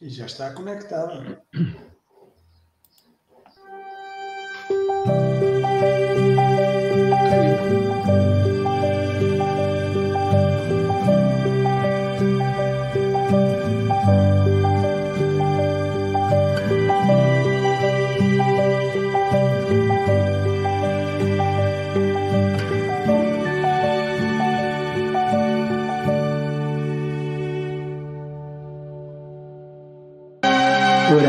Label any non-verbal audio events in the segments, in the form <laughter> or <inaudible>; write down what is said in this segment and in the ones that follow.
E já está conectado. <clears throat>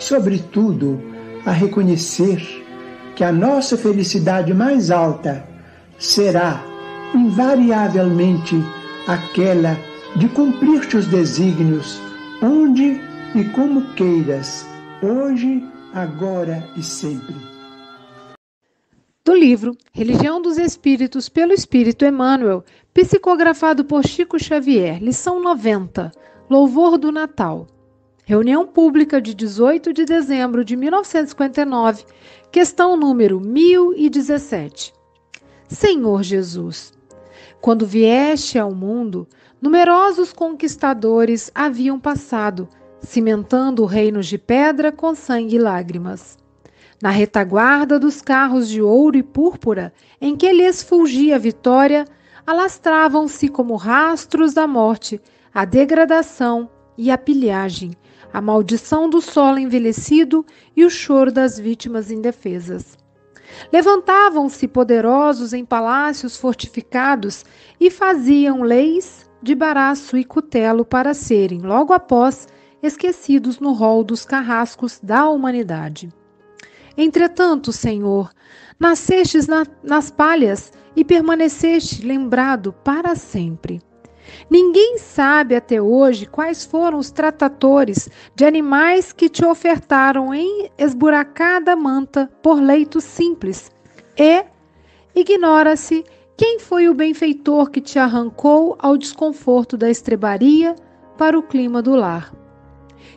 sobretudo, a reconhecer que a nossa felicidade mais alta será invariavelmente aquela de cumprir teus desígnios onde e como queiras, hoje, agora e sempre. Do livro Religião dos Espíritos pelo Espírito Emmanuel, psicografado por Chico Xavier, lição 90, Louvor do Natal. Reunião pública de 18 de dezembro de 1959, questão número 1017. Senhor Jesus, quando vieste ao mundo, numerosos conquistadores haviam passado, cimentando reinos de pedra com sangue e lágrimas. Na retaguarda dos carros de ouro e púrpura, em que lhes fulgia a vitória, alastravam-se como rastros da morte a degradação e a pilhagem, a maldição do solo envelhecido e o choro das vítimas indefesas. Levantavam-se poderosos em palácios fortificados e faziam leis de baraço e cutelo para serem, logo após, esquecidos no rol dos carrascos da humanidade. Entretanto, Senhor, nascestes na, nas palhas e permaneceste lembrado para sempre. Ninguém sabe até hoje quais foram os tratatores de animais que te ofertaram em esburacada manta por leito simples. E ignora-se quem foi o benfeitor que te arrancou ao desconforto da estrebaria para o clima do lar.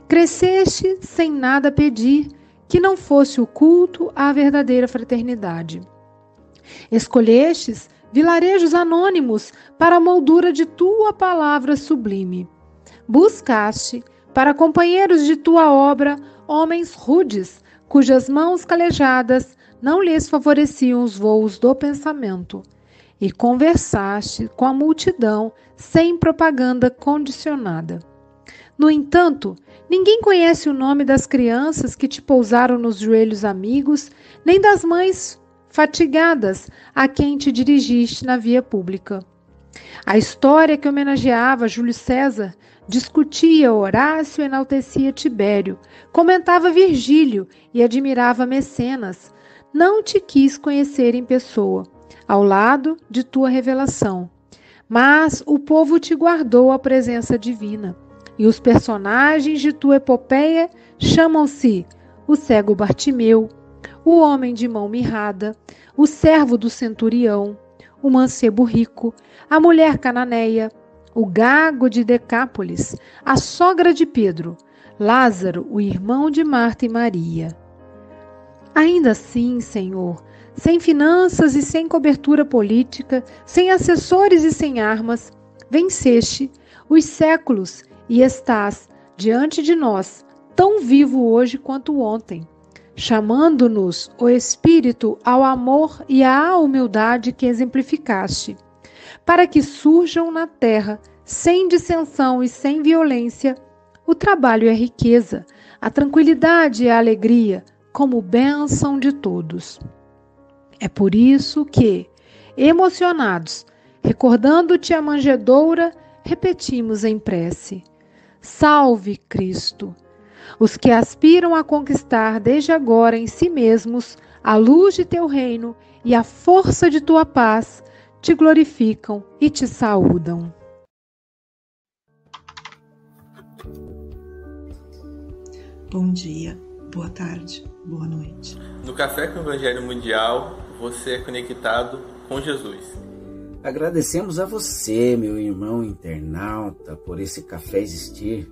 Cresceste sem nada pedir, que não fosse o culto à verdadeira fraternidade. Escolhestes vilarejos anônimos para a moldura de tua palavra sublime. Buscaste, para companheiros de tua obra, homens rudes, cujas mãos calejadas não lhes favoreciam os voos do pensamento. E conversaste com a multidão sem propaganda condicionada. No entanto, ninguém conhece o nome das crianças que te pousaram nos joelhos amigos, nem das mães fatigadas a quem te dirigiste na via pública. A história que homenageava Júlio César discutia Horácio enaltecia Tibério, comentava Virgílio e admirava Mecenas. Não te quis conhecer em pessoa, ao lado de tua revelação. Mas o povo te guardou a presença divina, e os personagens de tua epopeia chamam-se o cego Bartimeu, o homem de mão mirrada, o servo do centurião, o mancebo rico, a mulher cananeia, o gago de Decápolis, a sogra de Pedro, Lázaro, o irmão de Marta e Maria. Ainda assim, Senhor, sem finanças e sem cobertura política, sem assessores e sem armas, venceste os séculos e estás diante de nós, tão vivo hoje quanto ontem, chamando-nos o Espírito ao amor e à humildade que exemplificaste, para que surjam na terra, sem dissensão e sem violência, o trabalho e a riqueza, a tranquilidade e a alegria, como bênção de todos. É por isso que, emocionados, recordando-te a manjedoura, repetimos em prece: Salve Cristo! Os que aspiram a conquistar desde agora em si mesmos a luz de teu reino e a força de tua paz, te glorificam e te saúdam. Bom dia, boa tarde, boa noite. No Café com o Evangelho Mundial, você é conectado com Jesus. Agradecemos a você, meu irmão internauta, por esse café existir.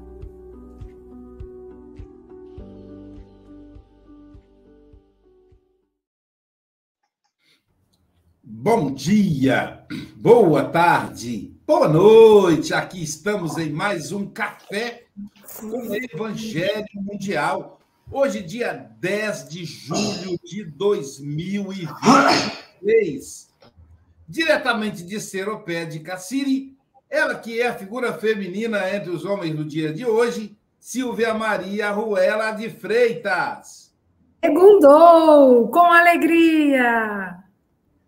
Bom dia, boa tarde, boa noite. Aqui estamos em mais um Café com Evangelho Mundial. Hoje, dia 10 de julho de 2023. Diretamente de Seropé de Cassiri, ela que é a figura feminina entre os homens no dia de hoje, Silvia Maria Ruela de Freitas. Segundou, com alegria!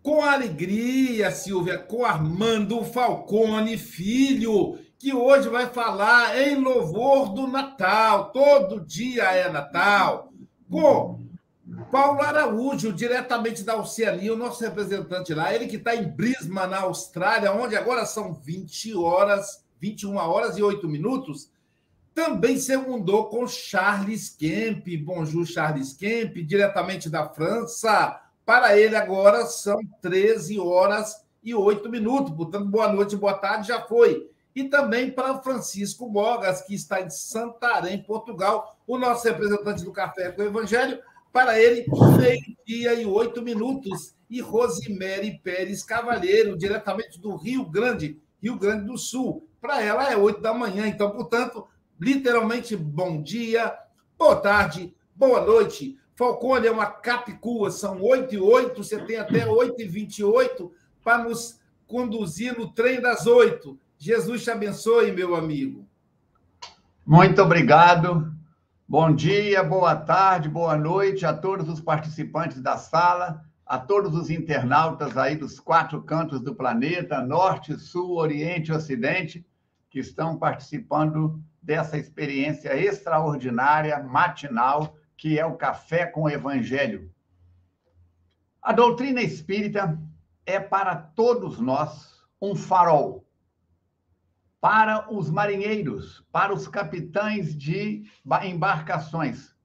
Com alegria, Silvia, com Armando Falcone Filho, que hoje vai falar em louvor do Natal. Todo dia é Natal. Com Paulo Araújo, diretamente da Oceania, o nosso representante lá, ele que está em Brisbane, na Austrália, onde agora são 20 horas, 21 horas e 8 minutos. Também segundou com Charles Kemp. Bonjour, Charles Kemp, diretamente da França. Para ele, agora são 13 horas e 8 minutos. Portanto, boa noite, boa tarde, já foi. E também para Francisco Mogas, que está em Santarém, Portugal, o nosso representante do Café com o Evangelho. Para ele, meio-dia e oito minutos. E Rosemary Pérez Cavalheiro, diretamente do Rio Grande, Rio Grande do Sul. Para ela é oito da manhã. Então, portanto, literalmente, bom dia, boa tarde, boa noite. Falcone é uma capicua, são 8 e 8, você tem até 8 e 28 para nos conduzir no trem das 8. Jesus te abençoe, meu amigo. Muito obrigado. Bom dia, boa tarde, boa noite a todos os participantes da sala, a todos os internautas aí dos quatro cantos do planeta, norte, sul, oriente e ocidente, que estão participando dessa experiência extraordinária, matinal, que é o Café com o Evangelho. A doutrina espírita é para todos nós um farol. Para os marinheiros, para os capitães de embarcações.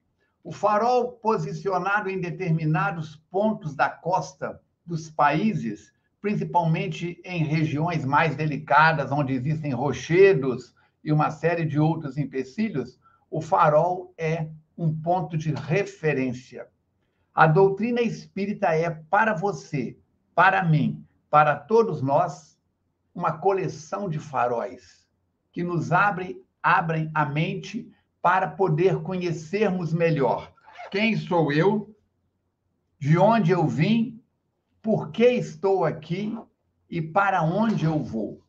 O farol posicionado em determinados pontos da costa dos países, principalmente em regiões mais delicadas, onde existem rochedos e uma série de outros empecilhos, o farol é um ponto de referência. A doutrina espírita é para você, para mim, para todos nós, uma coleção de faróis que nos abrem, abrem a mente para poder conhecermos melhor quem sou eu, de onde eu vim, por que estou aqui e para onde eu vou.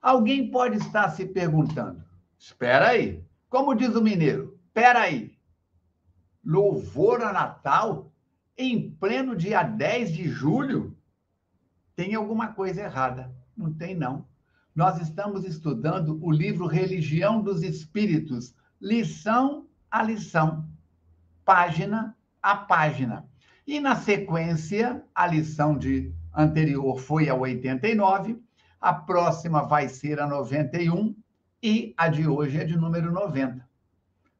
Alguém pode estar se perguntando: espera aí, como diz o mineiro, espera aí, louvor a Natal em pleno dia 10 de julho? Tem alguma coisa errada. Não tem, não. Nós estamos estudando o livro Religião dos Espíritos, lição a lição, página a página. E na sequência, a lição de anterior foi a 89, a próxima vai ser a 91 e a de hoje é de número 90.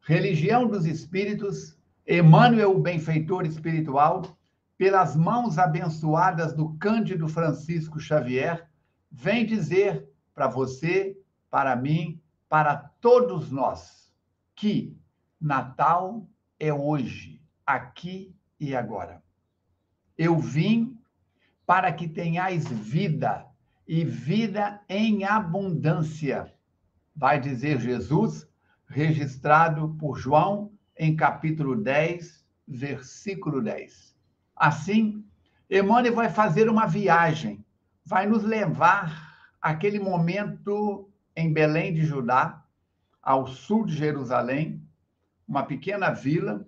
Religião dos Espíritos, Emmanuel, o benfeitor espiritual, pelas mãos abençoadas do Cândido Francisco Xavier, vem dizer para você, para mim, para todos nós, que Natal é hoje, aqui e agora. Eu vim para que tenhais vida e vida em abundância, vai dizer Jesus, registrado por João em capítulo 10, versículo 10. Assim, Emmanuel vai fazer uma viagem, vai nos levar àquele momento em Belém de Judá, ao sul de Jerusalém, uma pequena vila,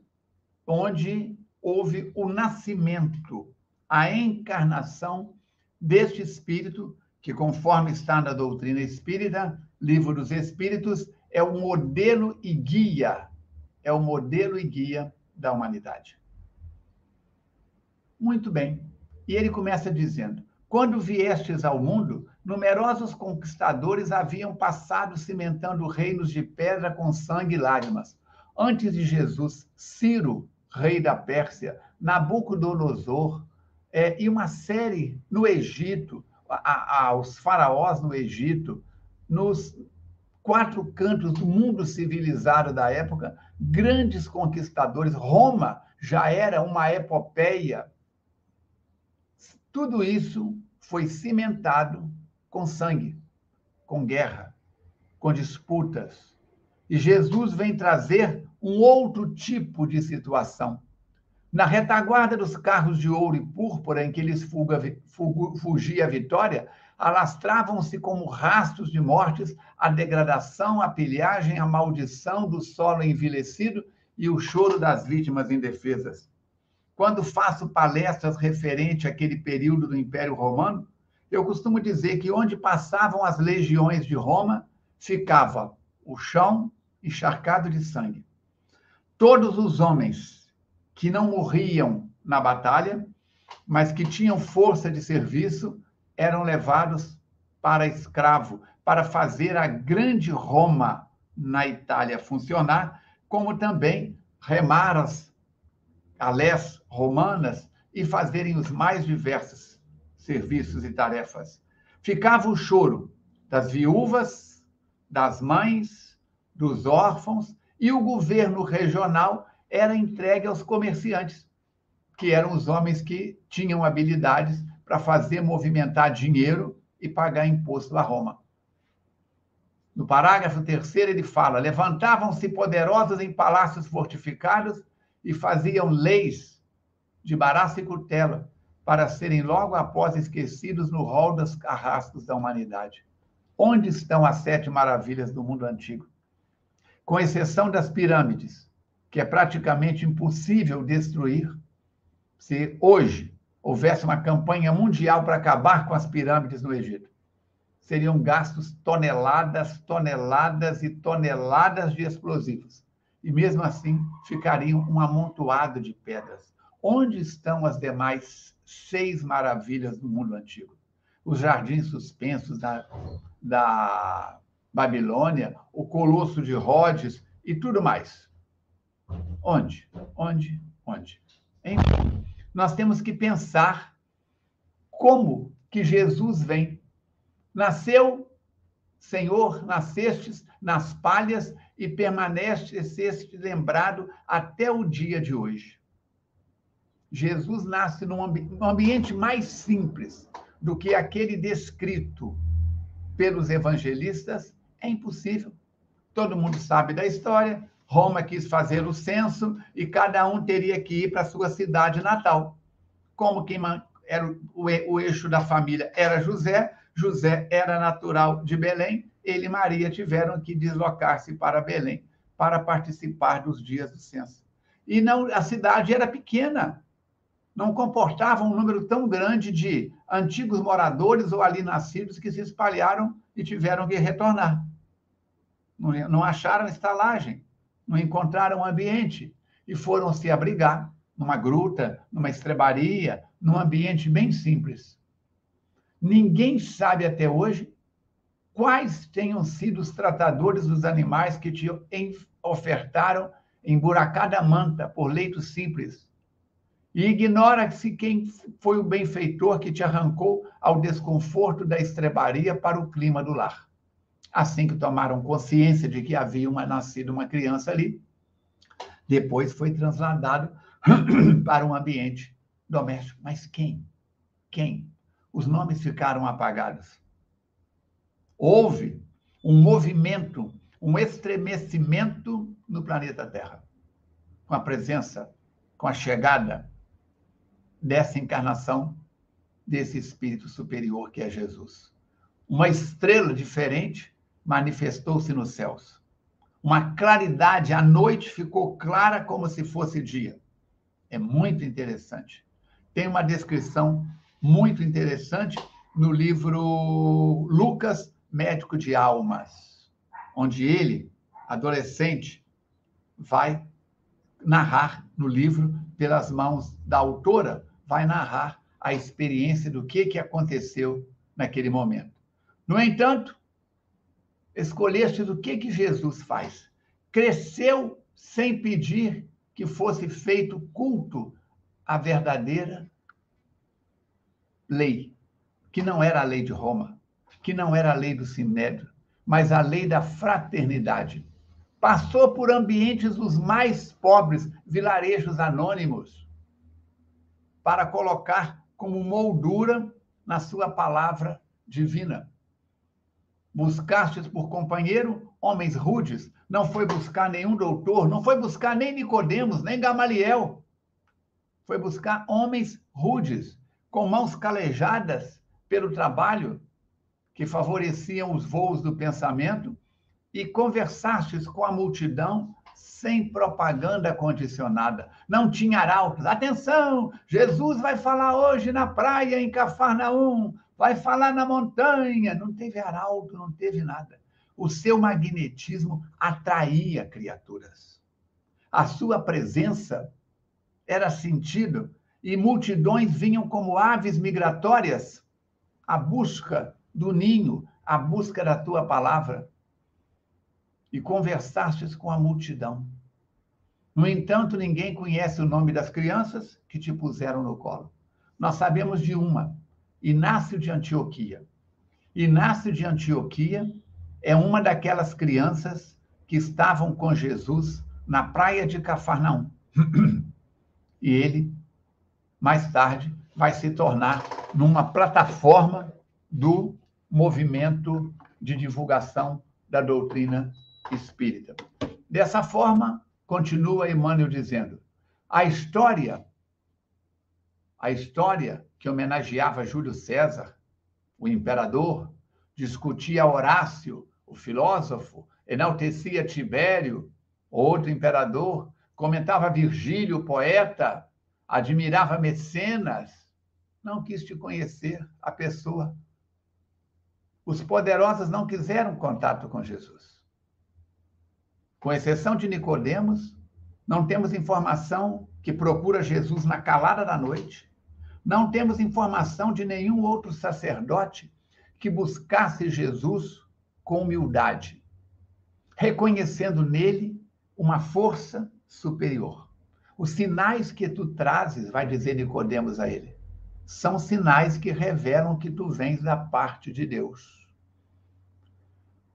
onde houve o nascimento, a encarnação deste espírito, que, conforme está na doutrina espírita, Livro dos Espíritos, é o modelo e guia, é o modelo e guia da humanidade. Muito bem. E ele começa dizendo: Quando viestes ao mundo, numerosos conquistadores haviam passado cimentando reinos de pedra com sangue e lágrimas. Antes de Jesus, Ciro, rei da Pérsia, Nabucodonosor, é, e uma série no Egito, a, a, os faraós no Egito, nos quatro cantos do mundo civilizado da época, grandes conquistadores. Roma já era uma epopeia. Tudo isso foi cimentado com sangue, com guerra, com disputas. E Jesus vem trazer um outro tipo de situação. Na retaguarda dos carros de ouro e púrpura em que lhes fugia a vitória, alastravam-se como rastros de mortes a degradação, a pilhagem, a maldição do solo envelhecido e o choro das vítimas indefesas. Quando faço palestras referente àquele período do Império Romano, eu costumo dizer que onde passavam as legiões de Roma, ficava o chão encharcado de sangue. Todos os homens que não morriam na batalha, mas que tinham força de serviço, eram levados para escravo, para fazer a grande Roma na Itália funcionar, como também remar as alés romanas e fazerem os mais diversos serviços e tarefas. Ficava o choro das viúvas, das mães, dos órfãos, e o governo regional era entregue aos comerciantes, que eram os homens que tinham habilidades para fazer movimentar dinheiro e pagar imposto a Roma. No parágrafo terceiro, ele fala: levantavam-se poderosos em palácios fortificados e faziam leis de baraça e cutela para serem logo após esquecidos no rol dos carrascos da humanidade. Onde estão as sete maravilhas do mundo antigo? Com exceção das pirâmides, que é praticamente impossível destruir, se hoje houvesse uma campanha mundial para acabar com as pirâmides no Egito. Seriam gastos toneladas, toneladas e toneladas de explosivos. E mesmo assim, ficariam um amontoado de pedras. Onde estão as demais seis maravilhas do mundo antigo? Os jardins suspensos da, da Babilônia, o Colosso de Rhodes e tudo mais. Onde? Onde? Onde? Enfim, nós temos que pensar como que Jesus vem. Nasceu, Senhor, nascestes nas palhas e permaneceste lembrado até o dia de hoje. Jesus nasce num, ambi ambiente mais simples do que aquele descrito pelos evangelistas. É impossível. Todo mundo sabe da história. Roma quis fazer o censo e cada um teria que ir para sua cidade natal. Como quem era o eixo da família era José, José era natural de Belém, ele e Maria tiveram que deslocar-se para Belém para participar dos dias do censo. E não, a cidade era pequena, não comportava um número tão grande de antigos moradores ou ali nascidos que se espalharam e tiveram que retornar. Não, não acharam estalagem não encontraram ambiente e foram se abrigar numa gruta, numa estrebaria, num ambiente bem simples. Ninguém sabe até hoje quais tenham sido os tratadores dos animais que te ofertaram emburacada manta por leito simples. E ignora-se quem foi o benfeitor que te arrancou ao desconforto da estrebaria para o clima do lar. Assim que tomaram consciência de que havia uma, nascido uma criança ali, depois foi trasladado <clears throat> para um ambiente doméstico. Mas quem? Quem? Os nomes ficaram apagados. Houve um movimento, um estremecimento no planeta Terra, com a presença, com a chegada dessa encarnação desse espírito superior que é Jesus. Uma estrela diferente manifestou-se nos céus. Uma claridade, a noite ficou clara como se fosse dia. É muito interessante. Tem uma descrição muito interessante no livro Lucas, Médico de Almas, onde ele, adolescente, vai narrar no livro, pelas mãos da autora, vai narrar a experiência do que, que aconteceu naquele momento. No entanto, escolheste o que, que Jesus faz. Cresceu sem pedir que fosse feito culto à verdadeira lei, que não era a lei de Roma, que não era a lei do Sinédrio, mas a lei da fraternidade. Passou por ambientes os mais pobres, vilarejos anônimos, para colocar como moldura na sua palavra divina. Buscastes por companheiro homens rudes, não foi buscar nenhum doutor, não foi buscar nem Nicodemos, nem Gamaliel. Foi buscar homens rudes, com mãos calejadas pelo trabalho, que favoreciam os voos do pensamento, e conversastes com a multidão sem propaganda condicionada. Não tinha arautos. Atenção! Jesus vai falar hoje na praia em Cafarnaum, vai falar na montanha. Não teve arauto, não teve nada o seu magnetismo atraía criaturas. A sua presença era sentido e multidões vinham como aves migratórias à busca do ninho, à busca da tua palavra. E conversastes com a multidão. No entanto, ninguém conhece o nome das crianças que te puseram no colo. Nós sabemos de uma, Inácio de Antioquia. Inácio de Antioquia é uma daquelas crianças que estavam com Jesus na praia de Cafarnaum. E ele, mais tarde, vai se tornar numa plataforma do movimento de divulgação da doutrina espírita. Dessa forma, continua Emmanuel dizendo: a história, a história que homenageava Júlio César, o imperador, discutia Horácio, o filósofo, enaltecia Tibério, outro imperador, comentava Virgílio, poeta, admirava Mecenas, não quis te conhecer a pessoa. Os poderosos não quiseram contato com Jesus. Com exceção de Nicodemos, não temos informação que procura Jesus na calada da noite. Não temos informação de nenhum outro sacerdote que buscasse Jesus com humildade, reconhecendo nele uma força superior. Os sinais que tu trazes, vai dizer Nicodemos a ele, são sinais que revelam que tu vens da parte de Deus.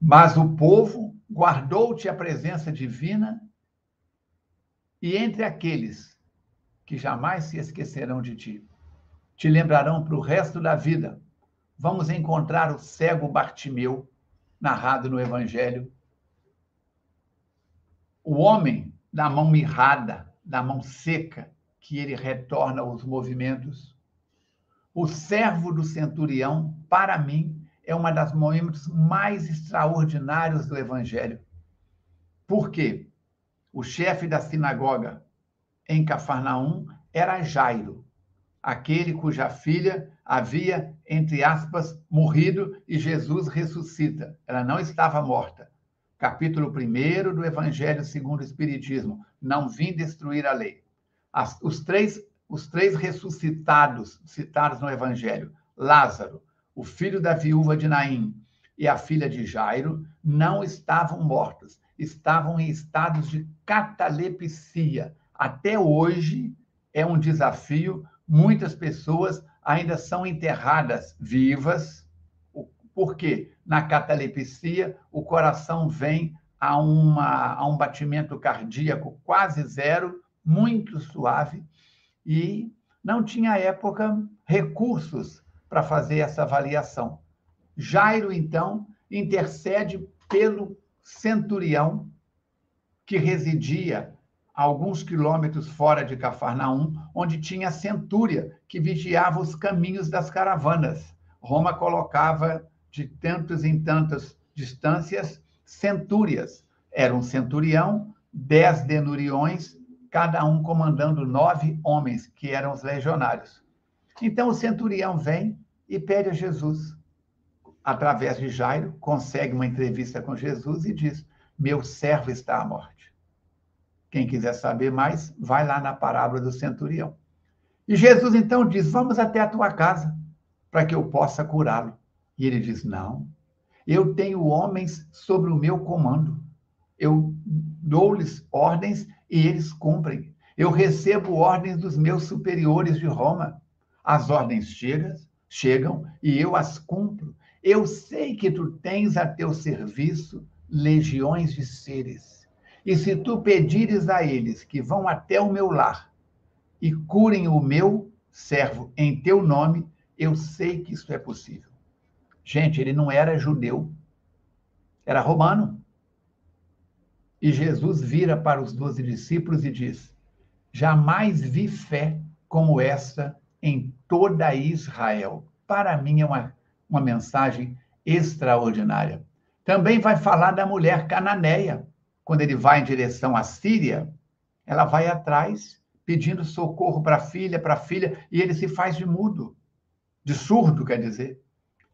Mas o povo guardou-te a presença divina e entre aqueles que jamais se esquecerão de ti, te lembrarão para o resto da vida. Vamos encontrar o cego Bartimeu, narrado no Evangelho. O homem da mão mirrada, da mão seca, que ele retorna aos movimentos. O servo do centurião, para mim, é uma das momentos mais extraordinários do Evangelho. Por quê? O chefe da sinagoga em Cafarnaum era Jairo, aquele cuja filha havia, entre aspas, morrido e Jesus ressuscita. Ela não estava morta. Capítulo 1 do Evangelho segundo o Espiritismo. Não vim destruir a lei. As, os, três, os três ressuscitados citados no Evangelho, Lázaro, o filho da viúva de Naim e a filha de Jairo, não estavam mortos, estavam em estados de catalepsia. Até hoje é um desafio, muitas pessoas ainda são enterradas vivas, porque na catalepsia o coração vem a, uma, a um batimento cardíaco quase zero, muito suave, e não tinha à época recursos para fazer essa avaliação. Jairo, então, intercede pelo centurião que residia alguns quilômetros fora de Cafarnaum, onde tinha a centúria que vigiava os caminhos das caravanas. Roma colocava de tantos em tantas distâncias centúrias. Era um centurião, dez denuriões, cada um comandando nove homens, que eram os legionários. Então o centurião vem e pede a Jesus, através de Jairo, consegue uma entrevista com Jesus e diz: Meu servo está à morte. Quem quiser saber mais, vai lá na parábola do centurião. E Jesus então diz: Vamos até a tua casa, para que eu possa curá-lo. E ele diz: Não, eu tenho homens sobre o meu comando. Eu dou-lhes ordens e eles cumprem. Eu recebo ordens dos meus superiores de Roma. As ordens chegam, chegam e eu as cumpro. Eu sei que tu tens a teu serviço legiões de seres. E se tu pedires a eles que vão até o meu lar e curem o meu servo em teu nome, eu sei que isso é possível. Gente, ele não era judeu, era romano. E Jesus vira para os doze discípulos e diz: Jamais vi fé como essa em toda Israel. Para mim é uma, uma mensagem extraordinária. Também vai falar da mulher cananeia. Quando ele vai em direção à Síria, ela vai atrás pedindo socorro para a filha, para a filha, e ele se faz de mudo, de surdo, quer dizer.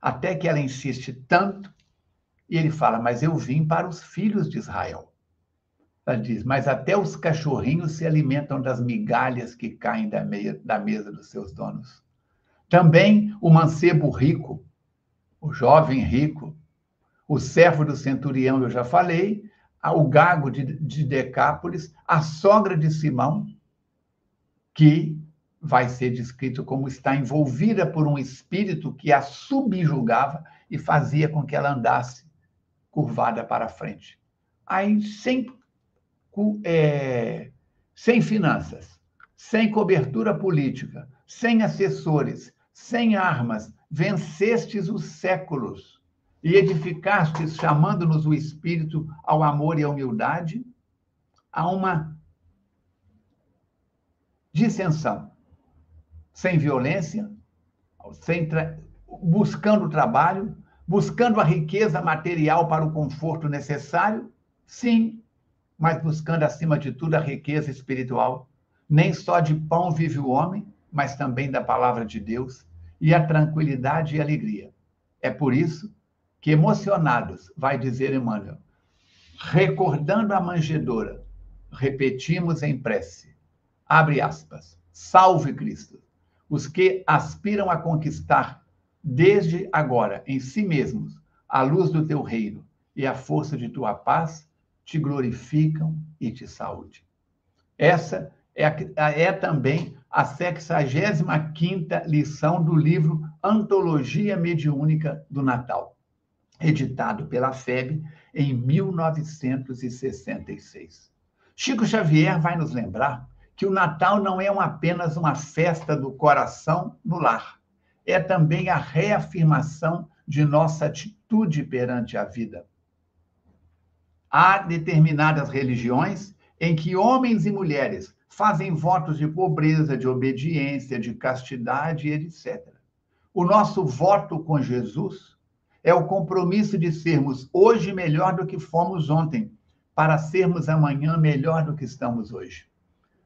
Até que ela insiste tanto, e ele fala: Mas eu vim para os filhos de Israel. Ela diz: Mas até os cachorrinhos se alimentam das migalhas que caem da, meia, da mesa dos seus donos. Também o mancebo rico, o jovem rico, o servo do centurião, eu já falei, o gago de, de Decápolis, a sogra de Simão, que vai ser descrito como está envolvida por um espírito que a subjugava e fazia com que ela andasse curvada para frente. Aí, sem, é, sem finanças, sem cobertura política, sem assessores, sem armas, vencestes os séculos e edificastes, chamando-nos o Espírito ao amor e à humildade, a uma dissensão. Sem violência, sem tra... buscando trabalho, buscando a riqueza material para o conforto necessário, sim, mas buscando acima de tudo a riqueza espiritual. Nem só de pão vive o homem, mas também da palavra de Deus e a tranquilidade e alegria. É por isso que emocionados, vai dizer Emmanuel, recordando a manjedoura, repetimos em prece, abre aspas, salve Cristo os que aspiram a conquistar desde agora em si mesmos a luz do teu reino e a força de tua paz, te glorificam e te saúde. Essa é, a, é também a 65ª lição do livro Antologia Mediúnica do Natal, editado pela FEB em 1966. Chico Xavier vai nos lembrar que o Natal não é apenas uma festa do coração no lar, é também a reafirmação de nossa atitude perante a vida. Há determinadas religiões em que homens e mulheres fazem votos de pobreza, de obediência, de castidade, etc. O nosso voto com Jesus é o compromisso de sermos hoje melhor do que fomos ontem, para sermos amanhã melhor do que estamos hoje.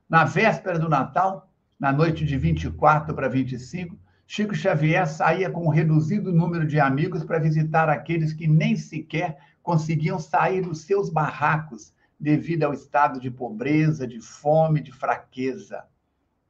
Na véspera do Natal, na noite de 24 para 25, Chico Xavier saía com um reduzido número de amigos para visitar aqueles que nem sequer conseguiam sair dos seus barracos devido ao estado de pobreza, de fome, de fraqueza.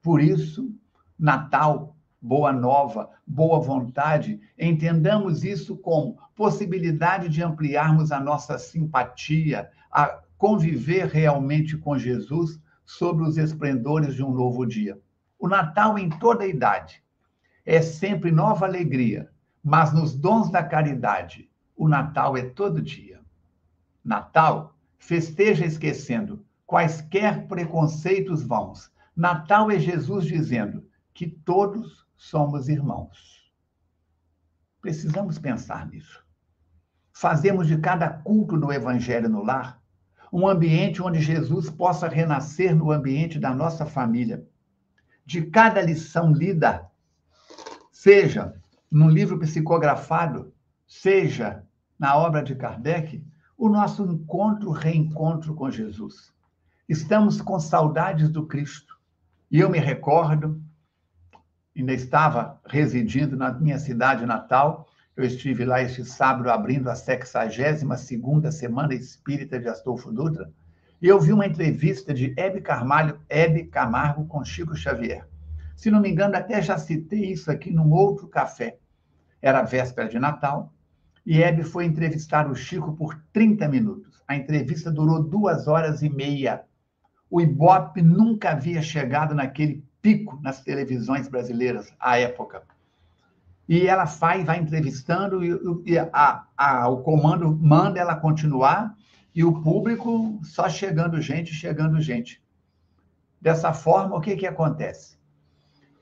Por isso, Natal, boa nova, boa vontade, entendamos isso como possibilidade de ampliarmos a nossa simpatia, a conviver realmente com Jesus sobre os esplendores de um novo dia. O Natal em toda a idade é sempre nova alegria, mas nos dons da caridade, o Natal é todo dia. Natal, festeja esquecendo quaisquer preconceitos vãos. Natal é Jesus dizendo que todos somos irmãos. Precisamos pensar nisso. Fazemos de cada culto do Evangelho no lar um ambiente onde Jesus possa renascer no ambiente da nossa família. De cada lição lida, seja num livro psicografado, seja na obra de Kardec, o nosso encontro, reencontro com Jesus. Estamos com saudades do Cristo. E eu me recordo, ainda estava residindo na minha cidade natal, eu estive lá este sábado abrindo a 62ª Semana Espírita de Astolfo Dutra, e eu vi uma entrevista de Hebe Carvalho, Hebe Camargo com Chico Xavier. Se não me engano, até já citei isso aqui num outro café. Era véspera de Natal, e Hebe foi entrevistar o Chico por 30 minutos. A entrevista durou duas horas e meia. O Ibope nunca havia chegado naquele pico nas televisões brasileiras à época. E ela faz, vai entrevistando, e, a, a, o comando manda ela continuar, e o público só chegando gente, chegando gente. Dessa forma, o que, que acontece?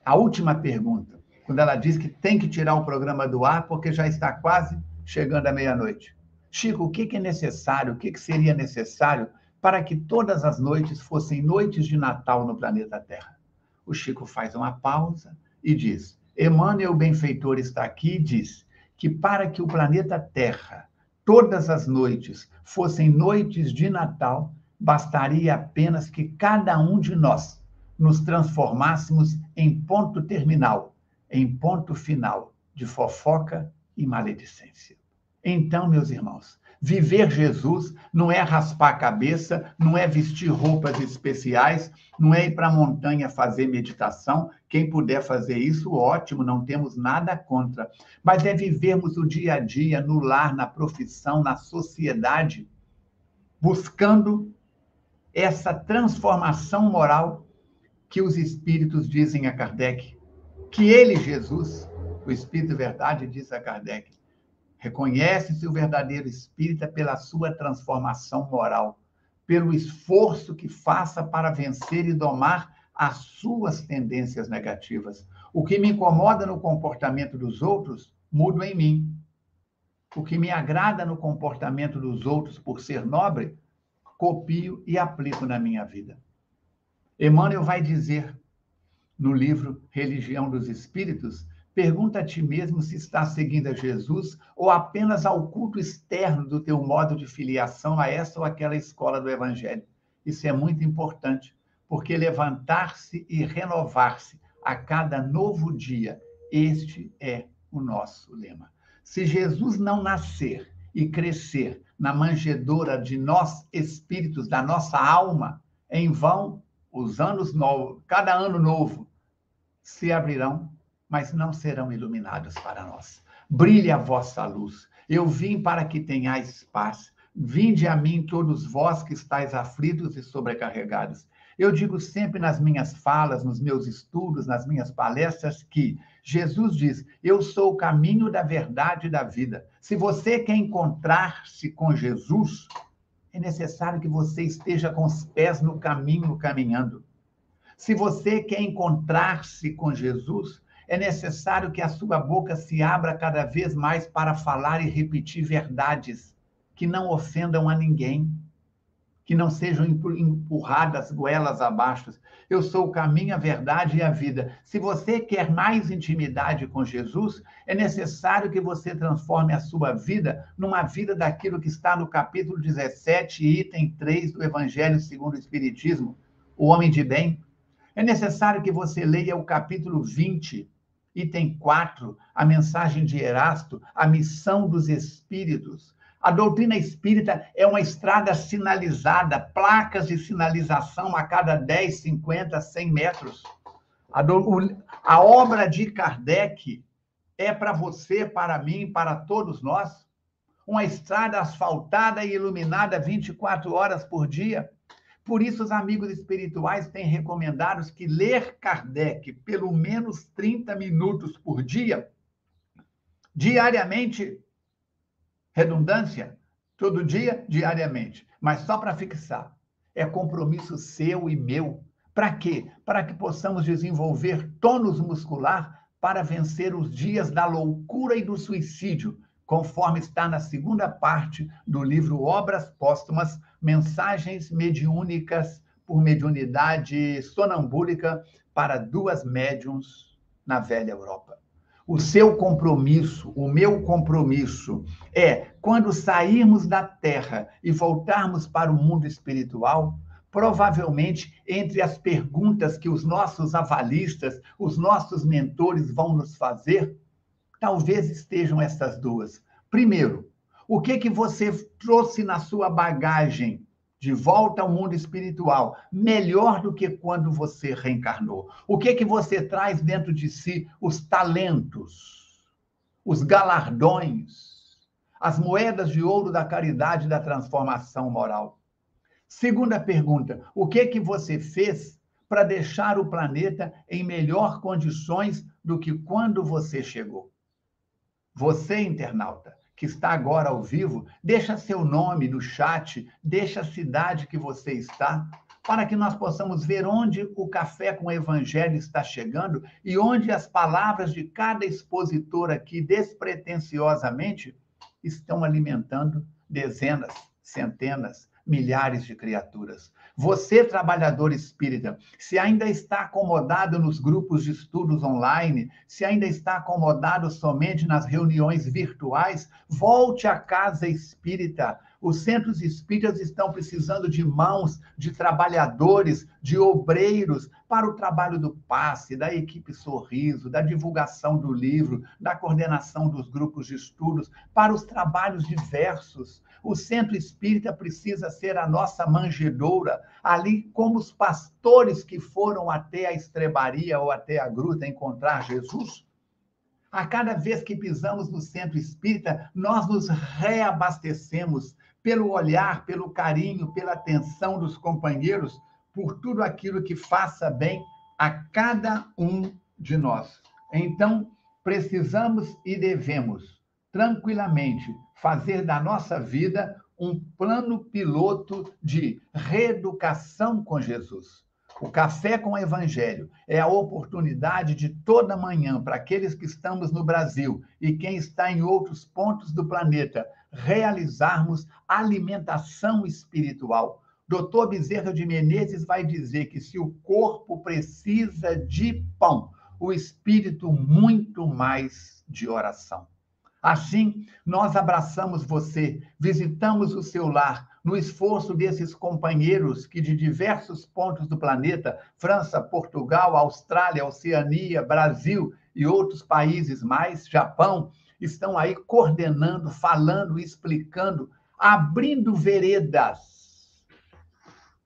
A última pergunta, quando ela diz que tem que tirar o programa do ar porque já está quase chegando à meia-noite. Chico, o que, é necessário, o que, que seria necessário para que todas as noites fossem noites de Natal no planeta Terra? O Chico faz uma pausa e diz: Emmanuel Benfeitor está aqui e diz que para que o planeta Terra, todas as noites, fossem noites de Natal, bastaria apenas que cada um de nós nos transformássemos em ponto terminal, em ponto final de fofoca e maledicência. Então, meus irmãos, Viver Jesus não é raspar a cabeça, não é vestir roupas especiais, não é ir para a montanha fazer meditação. Quem puder fazer isso, ótimo, não temos nada contra. Mas é vivermos o dia a dia no lar, na profissão, na sociedade, buscando essa transformação moral que os espíritos dizem a Kardec, que ele, Jesus, o Espírito Verdade, diz a Kardec, Reconhece-se o verdadeiro espírita pela sua transformação moral, pelo esforço que faça para vencer e domar as suas tendências negativas. O que me incomoda no comportamento dos outros, mudo em mim. O que me agrada no comportamento dos outros por ser nobre, copio e aplico na minha vida. Emmanuel vai dizer no livro Religião dos Espíritos Pergunta a ti mesmo se está seguindo a Jesus ou apenas ao culto externo do teu modo de filiação a essa ou aquela escola do Evangelho. Isso é muito importante, porque levantar-se e renovar-se a cada novo dia, este é o nosso lema. Se Jesus não nascer e crescer na manjedoura de nós espíritos, da nossa alma, em vão, os anos novos, cada ano novo, se abrirão mas não serão iluminados para nós. Brilhe a vossa luz. Eu vim para que tenhais paz. Vinde a mim todos vós que estáis aflitos e sobrecarregados. Eu digo sempre nas minhas falas, nos meus estudos, nas minhas palestras, que Jesus diz: Eu sou o caminho da verdade e da vida. Se você quer encontrar-se com Jesus, é necessário que você esteja com os pés no caminho caminhando. Se você quer encontrar-se com Jesus, é necessário que a sua boca se abra cada vez mais para falar e repetir verdades que não ofendam a ninguém, que não sejam empurradas goelas abaixo. Eu sou o caminho, a verdade e a vida. Se você quer mais intimidade com Jesus, é necessário que você transforme a sua vida numa vida daquilo que está no capítulo 17, item 3 do Evangelho segundo o Espiritismo, o homem de bem. É necessário que você leia o capítulo 20 Item 4, a mensagem de Erasto, a missão dos espíritos. A doutrina espírita é uma estrada sinalizada, placas de sinalização a cada 10, 50, 100 metros. A, do, a obra de Kardec é para você, para mim, para todos nós, uma estrada asfaltada e iluminada 24 horas por dia. Por isso, os amigos espirituais têm recomendado que ler Kardec pelo menos 30 minutos por dia, diariamente, redundância, todo dia, diariamente, mas só para fixar. É compromisso seu e meu. Para quê? Para que possamos desenvolver tônus muscular para vencer os dias da loucura e do suicídio, conforme está na segunda parte do livro Obras Póstumas, Mensagens Mediúnicas por Mediunidade Sonambúlica para duas médiums na velha Europa. O seu compromisso, o meu compromisso, é quando sairmos da Terra e voltarmos para o mundo espiritual, provavelmente entre as perguntas que os nossos avalistas, os nossos mentores vão nos fazer, Talvez estejam essas duas. Primeiro, o que que você trouxe na sua bagagem de volta ao mundo espiritual, melhor do que quando você reencarnou? O que que você traz dentro de si os talentos, os galardões, as moedas de ouro da caridade e da transformação moral? Segunda pergunta, o que que você fez para deixar o planeta em melhor condições do que quando você chegou? Você, internauta, que está agora ao vivo, deixa seu nome no chat, deixa a cidade que você está, para que nós possamos ver onde o café com o evangelho está chegando e onde as palavras de cada expositor aqui, despretensiosamente, estão alimentando dezenas, centenas, milhares de criaturas. Você, trabalhador espírita, se ainda está acomodado nos grupos de estudos online, se ainda está acomodado somente nas reuniões virtuais, volte à casa espírita. Os centros espíritas estão precisando de mãos, de trabalhadores, de obreiros para o trabalho do passe, da equipe Sorriso, da divulgação do livro, da coordenação dos grupos de estudos, para os trabalhos diversos. O centro espírita precisa ser a nossa manjedoura, ali como os pastores que foram até a estrebaria ou até a gruta encontrar Jesus. A cada vez que pisamos no centro espírita, nós nos reabastecemos pelo olhar, pelo carinho, pela atenção dos companheiros, por tudo aquilo que faça bem a cada um de nós. Então, precisamos e devemos tranquilamente fazer da nossa vida um plano piloto de reeducação com Jesus. O Café com o Evangelho é a oportunidade de toda manhã para aqueles que estamos no Brasil e quem está em outros pontos do planeta realizarmos alimentação espiritual. Doutor Bezerra de Menezes vai dizer que se o corpo precisa de pão, o espírito muito mais de oração. Assim, nós abraçamos você, visitamos o seu lar, no esforço desses companheiros que de diversos pontos do planeta França, Portugal, Austrália, Oceania, Brasil e outros países mais, Japão estão aí coordenando, falando, explicando, abrindo veredas.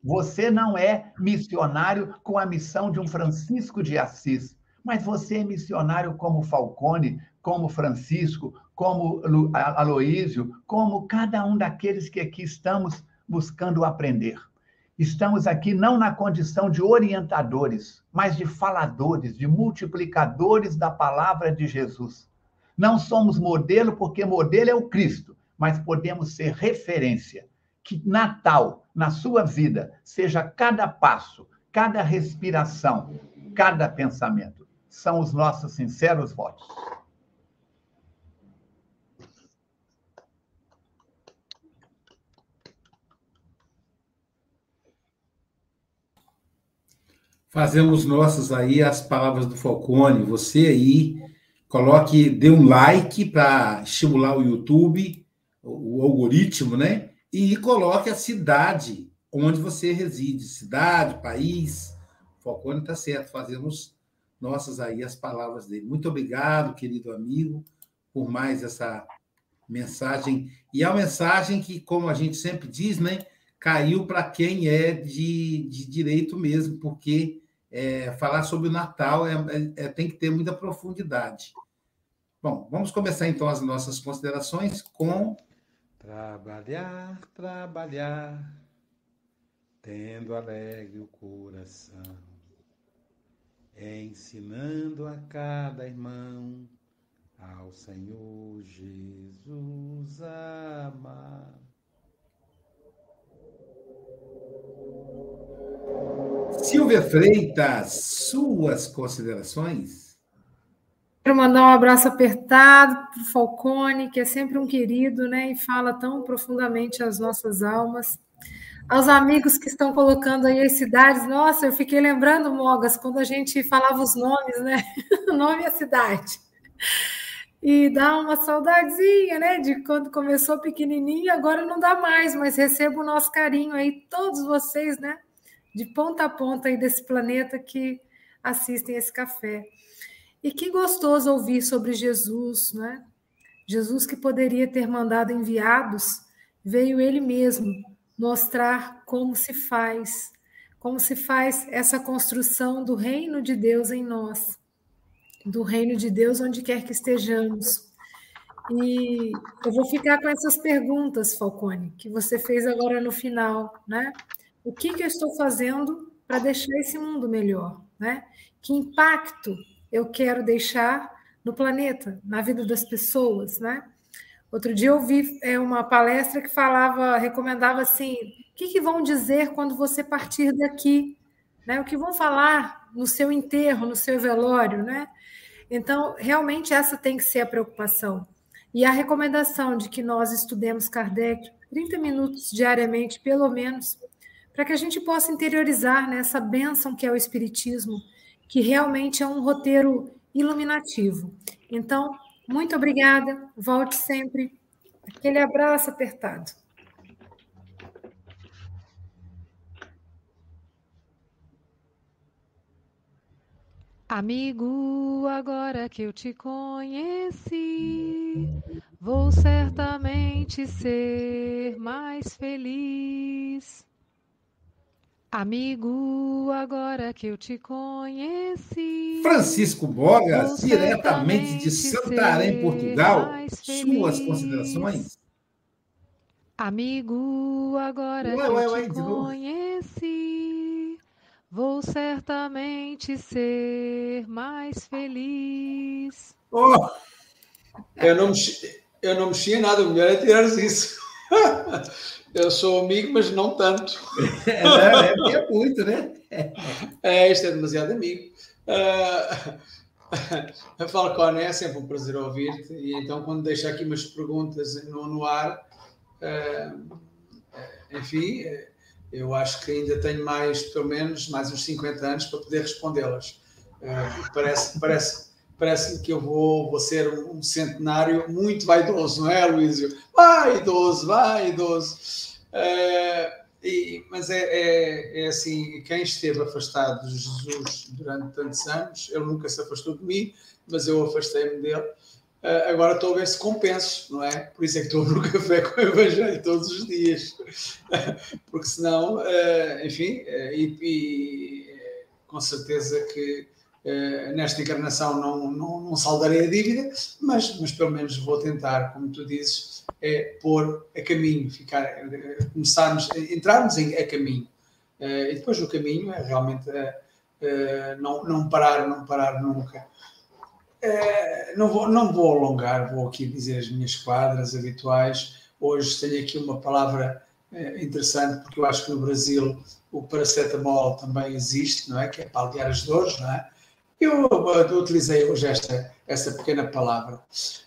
Você não é missionário com a missão de um Francisco de Assis, mas você é missionário como Falcone, como Francisco, como Aloísio, como cada um daqueles que aqui estamos buscando aprender. Estamos aqui não na condição de orientadores, mas de faladores, de multiplicadores da palavra de Jesus. Não somos modelo, porque modelo é o Cristo, mas podemos ser referência. Que Natal, na sua vida, seja cada passo, cada respiração, cada pensamento. São os nossos sinceros votos. Fazemos nossas aí as palavras do Falcone. Você aí, coloque, dê um like para estimular o YouTube, o, algoritmo, né? E coloque a cidade onde você reside, cidade, país. O Falcone está certo, fazemos nossas aí as palavras dele. Muito obrigado, querido amigo, por mais essa mensagem. E é a mensagem que, como a gente sempre diz, né, caiu para quem é de, de direito mesmo, porque é, falar sobre o Natal é, é, é, tem que ter muita profundidade. Bom, vamos começar então as nossas considerações com. Trabalhar, trabalhar, tendo alegre o coração, ensinando a cada irmão ao Senhor Jesus amar. Silvia Freitas, suas considerações? Quero mandar um abraço apertado para o Falcone, que é sempre um querido, né? E fala tão profundamente as nossas almas. Aos amigos que estão colocando aí as cidades, nossa, eu fiquei lembrando, Mogas, quando a gente falava os nomes, né? <laughs> O nome e a cidade. E dá uma saudadezinha, né? De quando começou pequenininho, agora não dá mais, mas recebo o nosso carinho aí, todos vocês, né? De ponta a ponta aí desse planeta que assistem esse café. E que gostoso ouvir sobre Jesus, né? Jesus que poderia ter mandado enviados, veio ele mesmo mostrar como se faz, como se faz essa construção do reino de Deus em nós do reino de Deus onde quer que estejamos. E eu vou ficar com essas perguntas, Falcone, que você fez agora no final, né? O que, que eu estou fazendo para deixar esse mundo melhor, né? Que impacto eu quero deixar no planeta, na vida das pessoas, né? Outro dia eu vi é, uma palestra que falava, recomendava assim, o que, que vão dizer quando você partir daqui, né? O que vão falar no seu enterro, no seu velório, né? Então, realmente, essa tem que ser a preocupação. E a recomendação de que nós estudemos Kardec 30 minutos diariamente, pelo menos, para que a gente possa interiorizar nessa né, bênção que é o Espiritismo, que realmente é um roteiro iluminativo. Então, muito obrigada, volte sempre. Aquele abraço apertado. Amigo, agora que eu te conheci, vou certamente ser mais feliz. Amigo, agora que eu te conheci. Francisco Bogas, diretamente de Santarém, Portugal. Suas considerações? Amigo, agora ué, que ué, eu te conheci. Vou certamente ser mais feliz. Oh, eu, não mexi, eu não mexia nada, o melhor é tirares isso. <laughs> Eu sou amigo, mas não tanto. <laughs> É, é, é muito, né? É, isto é demasiado amigo. <laughs> Uh, a Falcone é sempre um prazer ouvir-te, e então, quando deixo aqui umas perguntas no, no ar, uh, enfim, eu acho que ainda tenho mais, pelo menos, mais uns 50 anos para poder respondê-las. Uh, parece, parece, parece que eu vou, vou ser um, centenário muito vaidoso, não é, Luísio? Vai, idoso, vai, idoso. Uh, e, mas é, é, é, assim, quem esteve afastado de Jesus durante tantos anos, ele nunca se afastou de mim, mas eu afastei-me dele. Uh, agora estou a ver se compenso, não é? Por isso é que estou no <laughs> café com o Evangelho todos os dias. <laughs> Porque senão, uh, enfim, e, e, com certeza que nesta encarnação não, não, não, saldarei a dívida, mas, mas pelo menos vou tentar, como tu dizes, é pôr a caminho, ficar, começarmos, entrarmos em, a caminho. e depois o caminho é realmente não, não parar, não parar nunca. É, não, vou, não vou alongar, vou aqui dizer as minhas quadras habituais. Hoje tenho aqui uma palavra é, interessante, porque eu acho que no Brasil o paracetamol também existe, não é? Que é para aliviar as dores, não é? Eu, utilizei hoje esta, essa pequena palavra.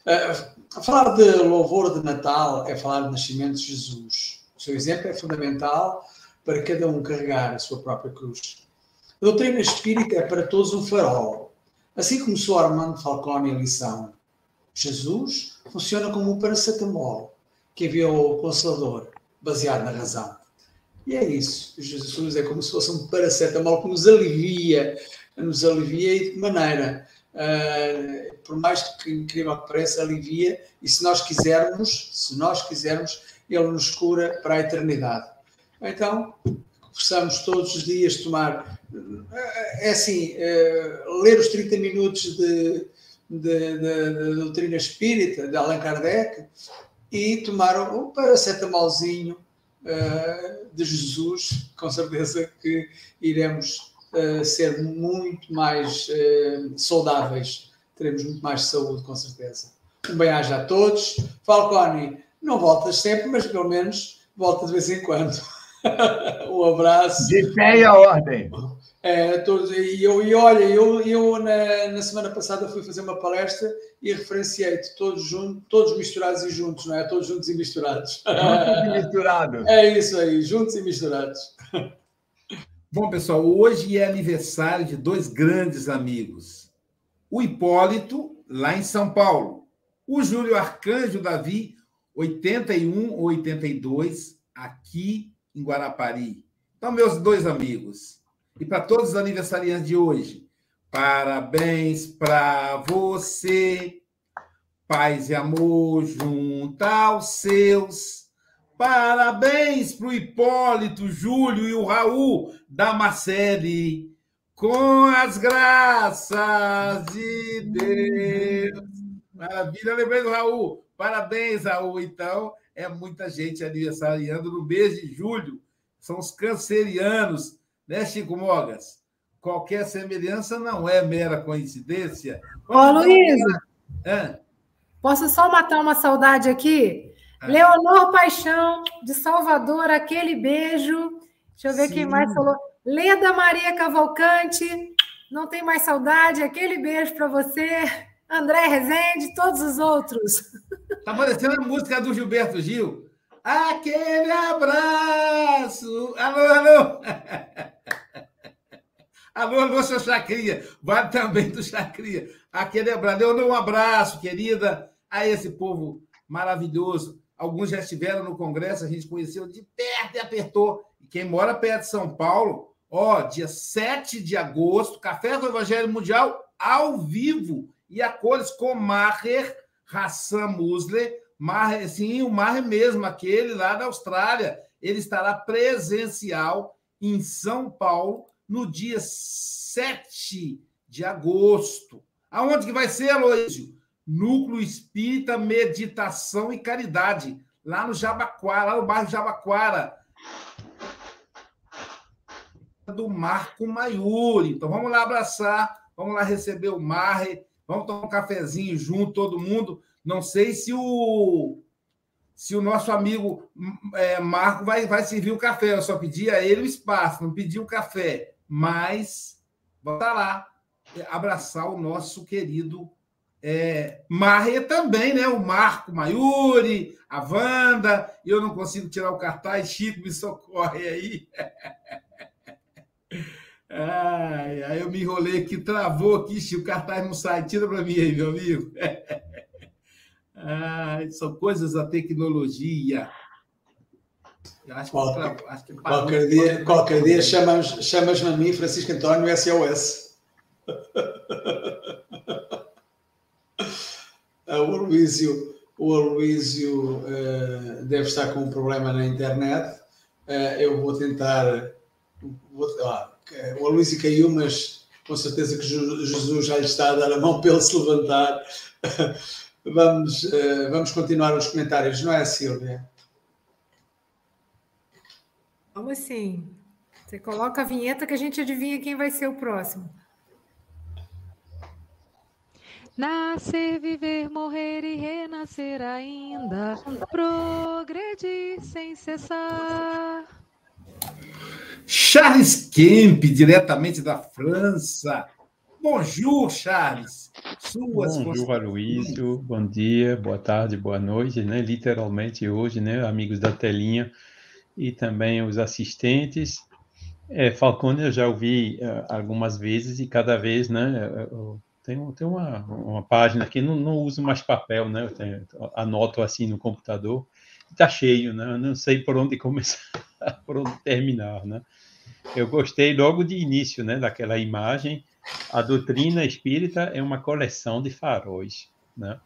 Uh, falar de louvor de Natal é falar do nascimento de Jesus. O seu exemplo é fundamental para cada um carregar a sua própria cruz. A doutrina espírita é para todos um farol Assim começou Armando Falcone a lição. Jesus funciona como um paracetamol que enviou o Consolador, baseado na razão. E é isso. Jesus é como se fosse um paracetamol que nos alivia, nos alivia e de que maneira. Uh, por mais que incrível que pareça, alivia, e se nós quisermos, se nós quisermos, ele nos cura para a eternidade. Então, possamos todos os dias tomar. É assim, ler os 30 minutos de, de, de, de doutrina espírita de Allan Kardec e tomar um paracetamolzinho de Jesus, com certeza que iremos ser muito mais saudáveis, teremos muito mais saúde, com certeza. Um bem-aja a todos. Falcone, não voltas sempre, mas pelo menos volta de vez em quando. <laughs> um abraço. De pé e a ordem. É, todos, e, eu, e olha, eu, eu na, na, semana passada fui fazer uma palestra e referenciei-te todos juntos, todos misturados e juntos, não é? Todos juntos e misturados. Juntos e misturados. <laughs> É isso aí, juntos e misturados. <laughs> Bom, pessoal, hoje é aniversário de dois grandes amigos. O Hipólito, lá em São Paulo. O Júlio Arcanjo Davi, 81 ou 82, aqui em Guarapari. Então, meus dois amigos, e para todos os aniversariantes de hoje, parabéns para você, paz e amor junto aos seus. Parabéns para o Hipólito, Júlio e o Raul da Marcele, com as graças de Deus. Maravilha, lembrei do Raul. Parabéns, Raul. Então, é muita gente aniversariando no mês de julho. São os cancerianos, né, Chico Mogas? Qualquer semelhança não é mera coincidência. Ô, Luísa, posso só matar uma saudade aqui? Ah. Leonor Paixão, de Salvador, aquele beijo. Deixa eu ver Sim. quem mais falou. Leda Maria Cavalcante, não tem mais saudade, aquele beijo para você. André Rezende, todos os outros. <laughs> Tá parecendo a música do Gilberto Gil. Aquele abraço. Alô, alô. <laughs> Alô, alô, seu Chacria. Vale também do Chacria. Aquele abraço. Eu dou um abraço, querida, a esse povo maravilhoso. Alguns já estiveram no Congresso, a gente conheceu de perto e apertou. E quem mora perto de São Paulo, ó, dia 7 de agosto, Café do Evangelho Mundial ao vivo e a cores com Maher Hassan Musle, Maher, sim, o Maher mesmo, aquele lá da Austrália. Ele estará presencial em São Paulo no dia 7 de agosto. Aonde que vai ser, Aloysio? Núcleo Espírita Meditação e Caridade, lá no Jabaquara, lá no bairro Jabaquara, do Marco Maiuri. Então vamos lá abraçar, vamos lá receber o Marre, Vamos tomar um cafezinho junto, todo mundo. Não sei se o se o nosso amigo é, Marco vai, vai servir o café. Eu só pedi a ele o espaço, não pedi o café. Mas vamos lá, abraçar o nosso querido é, Marre também, né? O Marco Maiuri, a Wanda. Eu não consigo tirar o cartaz, Chico me socorre aí. <laughs> Ai, aí eu me enrolei aqui, travou aqui, o cartaz não sai. Tira para mim aí, meu amigo. Ai, são coisas da tecnologia. Acho que, qualquer, acho que qualquer dia, qualquer dia chamas, chamas-me a mim, Francisco António, SOS. <laughs> o Aloísio, o Aloísio uh, deve estar com um problema na internet. Uh, eu vou tentar. Vou, ah, o Aloysio caiu, mas com certeza que Jesus já lhe está a dar a mão <laughs> para ele se levantar. <laughs> vamos, uh, vamos continuar os comentários, não é, Silvia? Vamos sim. Você coloca a vinheta que a gente adivinha quem vai ser o próximo. Nascer, viver, morrer e renascer ainda, progredir sem cessar. Charles Kemp, diretamente da França. Bonjour, Charles. Suas Bonjour, Aloysio. Bom dia, boa tarde, boa noite, né? Literalmente hoje, né? Amigos da telinha e também os assistentes. É, Falcone eu já ouvi uh, algumas vezes e cada vez, né? Eu tenho uma, uma página que não, não uso mais papel, né? Eu tenho, anoto assim no computador. Está cheio, né? Eu não sei por onde começar, <laughs> por onde terminar, né? eu gostei logo de início, né, daquela imagem. A doutrina espírita é uma coleção de faróis, né?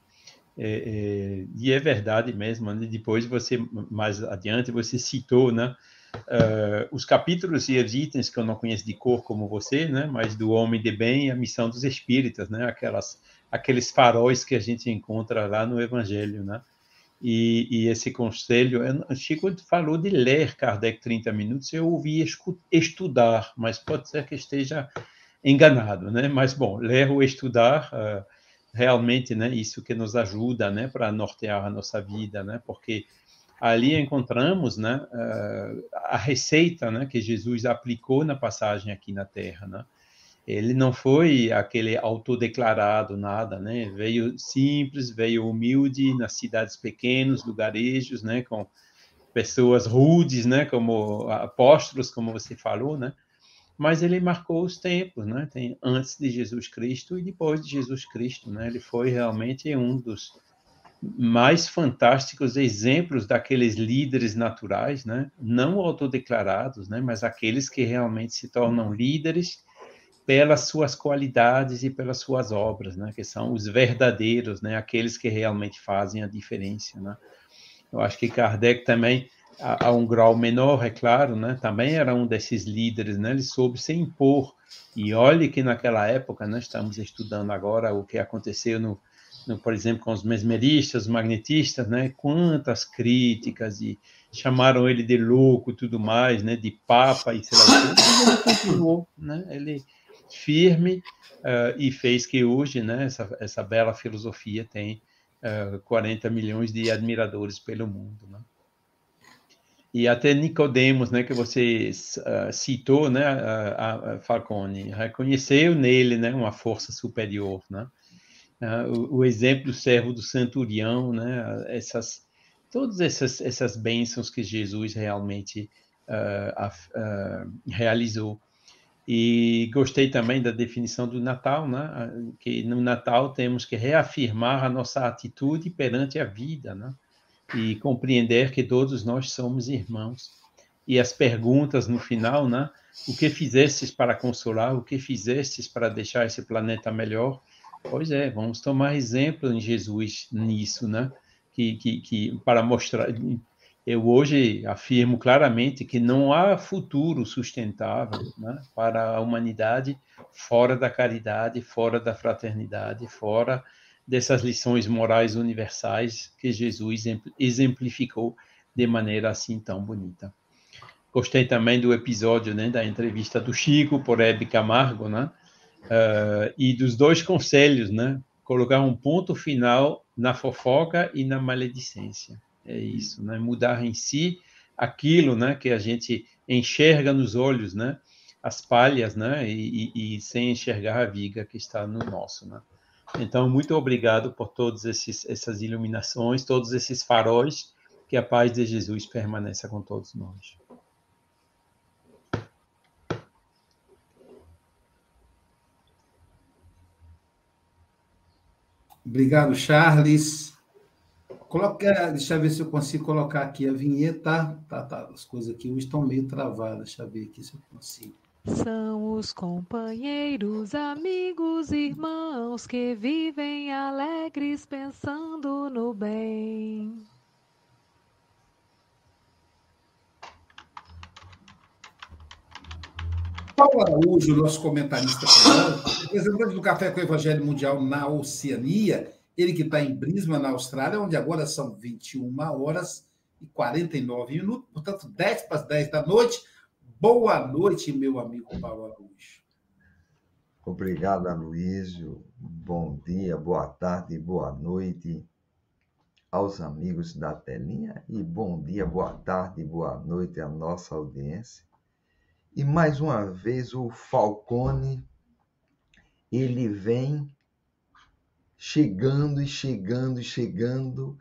É, é, e é verdade mesmo. Né? Depois você, mais adiante, você citou, né, uh, os capítulos e os itens que eu não conheço de cor como você, né? Mas do homem de bem e a missão dos espíritas, né? Aquelas, aqueles faróis que a gente encontra lá no Evangelho, né? E, e, esse conselho, Chico falou de ler Kardec 30 minutos, eu ouvi estudar, mas pode ser que esteja enganado, né? Mas, bom, ler ou estudar, uh, realmente, né, isso que nos ajuda, né, para nortear a nossa vida, né? Porque ali encontramos, né, uh, a receita, né, que Jesus aplicou na passagem aqui na Terra, né? ele não foi aquele autodeclarado nada, né? Veio simples, veio humilde nas cidades pequenas, lugarejos, né? Com pessoas rudes, né? Como apóstolos, como você falou, né? Mas ele marcou os tempos, né? Tem antes de Jesus Cristo e depois de Jesus Cristo, né? Ele foi realmente um dos mais fantásticos exemplos daqueles líderes naturais, né? Não autodeclarados, né? Mas aqueles que realmente se tornam líderes pelas suas qualidades e pelas suas obras, né? Que são os verdadeiros, né? Aqueles que realmente fazem a diferença, né? Eu acho que Kardec também, a, a um grau menor, é claro, né? Também era um desses líderes, né? Ele soube se impor. E olhe que naquela época, né? estamos estudando agora o que aconteceu no, por exemplo, com os mesmeristas, os magnetistas, né? Quantas críticas e chamaram ele de louco, tudo mais, né? De papa e sei lá. Mas ele continuou, né? Ele firme uh, e fez que hoje, né, essa, essa bela filosofia tem uh, eh, 40 milhões de admiradores pelo mundo, né? E até Nicodemos, né, que você uh, citou, né, a, a Falcone, reconheceu nele, né, uma força superior, né? O, o, exemplo do servo do centurião, né, essas todas essas essas bênçãos que Jesus realmente realizou. E gostei também da definição do Natal, né? que no Natal temos que reafirmar a nossa atitude perante a vida, né? e compreender que todos nós somos irmãos. E as perguntas no final, né? O que fizestes para consolar? O que fizestes para deixar esse planeta melhor? Pois é, vamos tomar exemplo em Jesus nisso, né? Que, que, que para mostrar, eu hoje afirmo claramente que não há futuro sustentável né, para a humanidade fora da caridade, fora da fraternidade, fora dessas lições morais universais que Jesus exemplificou de maneira assim tão bonita. Gostei também do episódio né, da entrevista do Chico por Hebe Camargo, né, uh, e dos dois conselhos, né, colocar um ponto final na fofoca e na maledicência é isso, né? Mudar em si aquilo, né, que a gente enxerga nos olhos, né, as palhas, né, e, e, e sem enxergar a viga que está no nosso, né. Então, muito obrigado por todas essas iluminações, todos esses faróis, que a paz de Jesus permaneça com todos nós. Obrigado, Charles. Coloca, deixa eu ver se eu consigo colocar aqui a vinheta. Tá, tá, as coisas aqui estão meio travadas. Deixa eu ver aqui se eu consigo. São os companheiros, amigos, irmãos que vivem alegres pensando no bem. Paulo Araújo, nosso comentarista, representante do Café com o Evangelho Mundial na Oceania, ele que está em Brisbane, na Austrália, onde agora são 21 horas e 49 minutos, portanto, 10 para as 10 da noite. Boa noite, meu amigo Paulo Araújo. Obrigado, Aloysio. Bom dia, boa tarde, boa noite aos amigos da telinha e bom dia, boa tarde, boa noite à nossa audiência. E mais uma vez o Falcone, ele vem chegando e chegando e chegando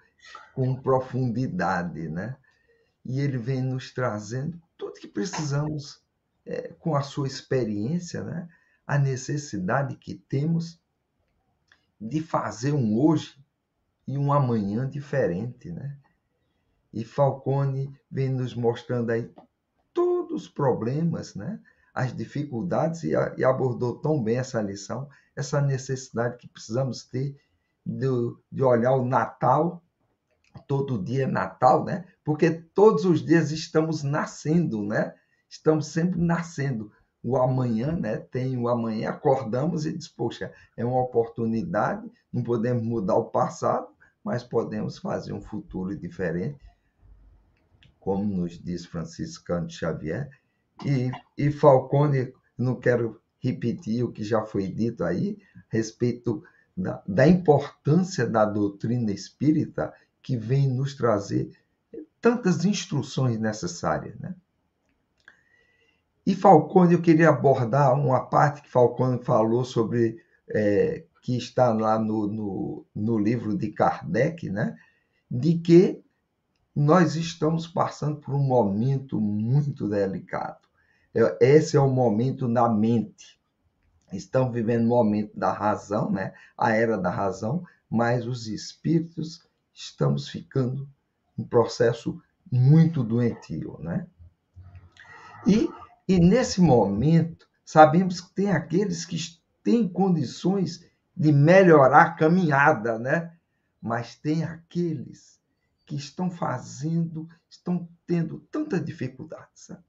com profundidade, né? E ele vem nos trazendo tudo que precisamos é, com a sua experiência, né? A necessidade que temos de fazer um hoje e um amanhã diferente, né? E Falcone vem nos mostrando aí os problemas, né? As dificuldades e, a, e abordou tão bem essa lição essa necessidade que precisamos ter de, de olhar o Natal todo dia é Natal, né? Porque todos os dias estamos nascendo, né? Estamos sempre nascendo. O amanhã, né? Tem o amanhã, acordamos e diz, poxa, é uma oportunidade, não podemos mudar o passado, mas podemos fazer um futuro diferente, como nos diz Francisco Cândido Xavier. E, e Falcone, não quero repetir o que já foi dito aí, a respeito da, da importância da doutrina espírita que vem nos trazer tantas instruções necessárias. Né? E Falcone, eu queria abordar uma parte que Falcone falou sobre, é, que está lá no, no, no livro de Kardec, né? de que nós estamos passando por um momento muito delicado. É, esse é o momento da mente. Estamos vivendo o momento da razão, né? a era da razão, mas os espíritos estamos ficando um processo muito doentio, né? E, e nesse momento, sabemos que tem aqueles que têm condições de melhorar a caminhada, né? Mas tem aqueles que estão fazendo, estão tendo tanta dificuldade, sabe?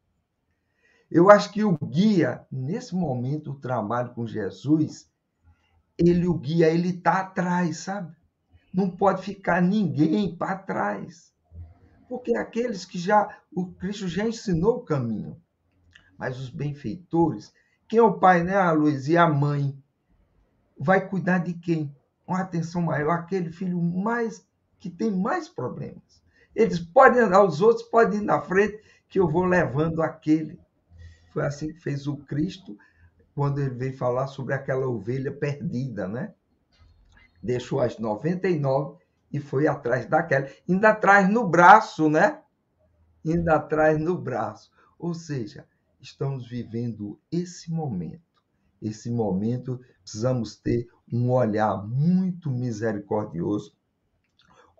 Eu acho que o guia, nesse momento, o trabalho com Jesus, ele, o guia, ele está atrás, sabe? Não pode ficar ninguém para trás. Porque aqueles que já, o Cristo já ensinou o caminho. Mas os benfeitores, quem é o pai, né, a Luiz? E a mãe? Vai cuidar de quem? Uma atenção maior, aquele filho mais que tem mais problemas. Eles podem andar, os outros podem ir na frente, que eu vou levando aquele. Foi assim que fez o Cristo, quando ele veio falar sobre aquela ovelha perdida, né? deixou as 99 e foi atrás daquela. Ainda atrás no braço, né? Ainda atrás no braço. Ou seja, estamos vivendo esse momento. Esse momento precisamos ter um olhar muito misericordioso,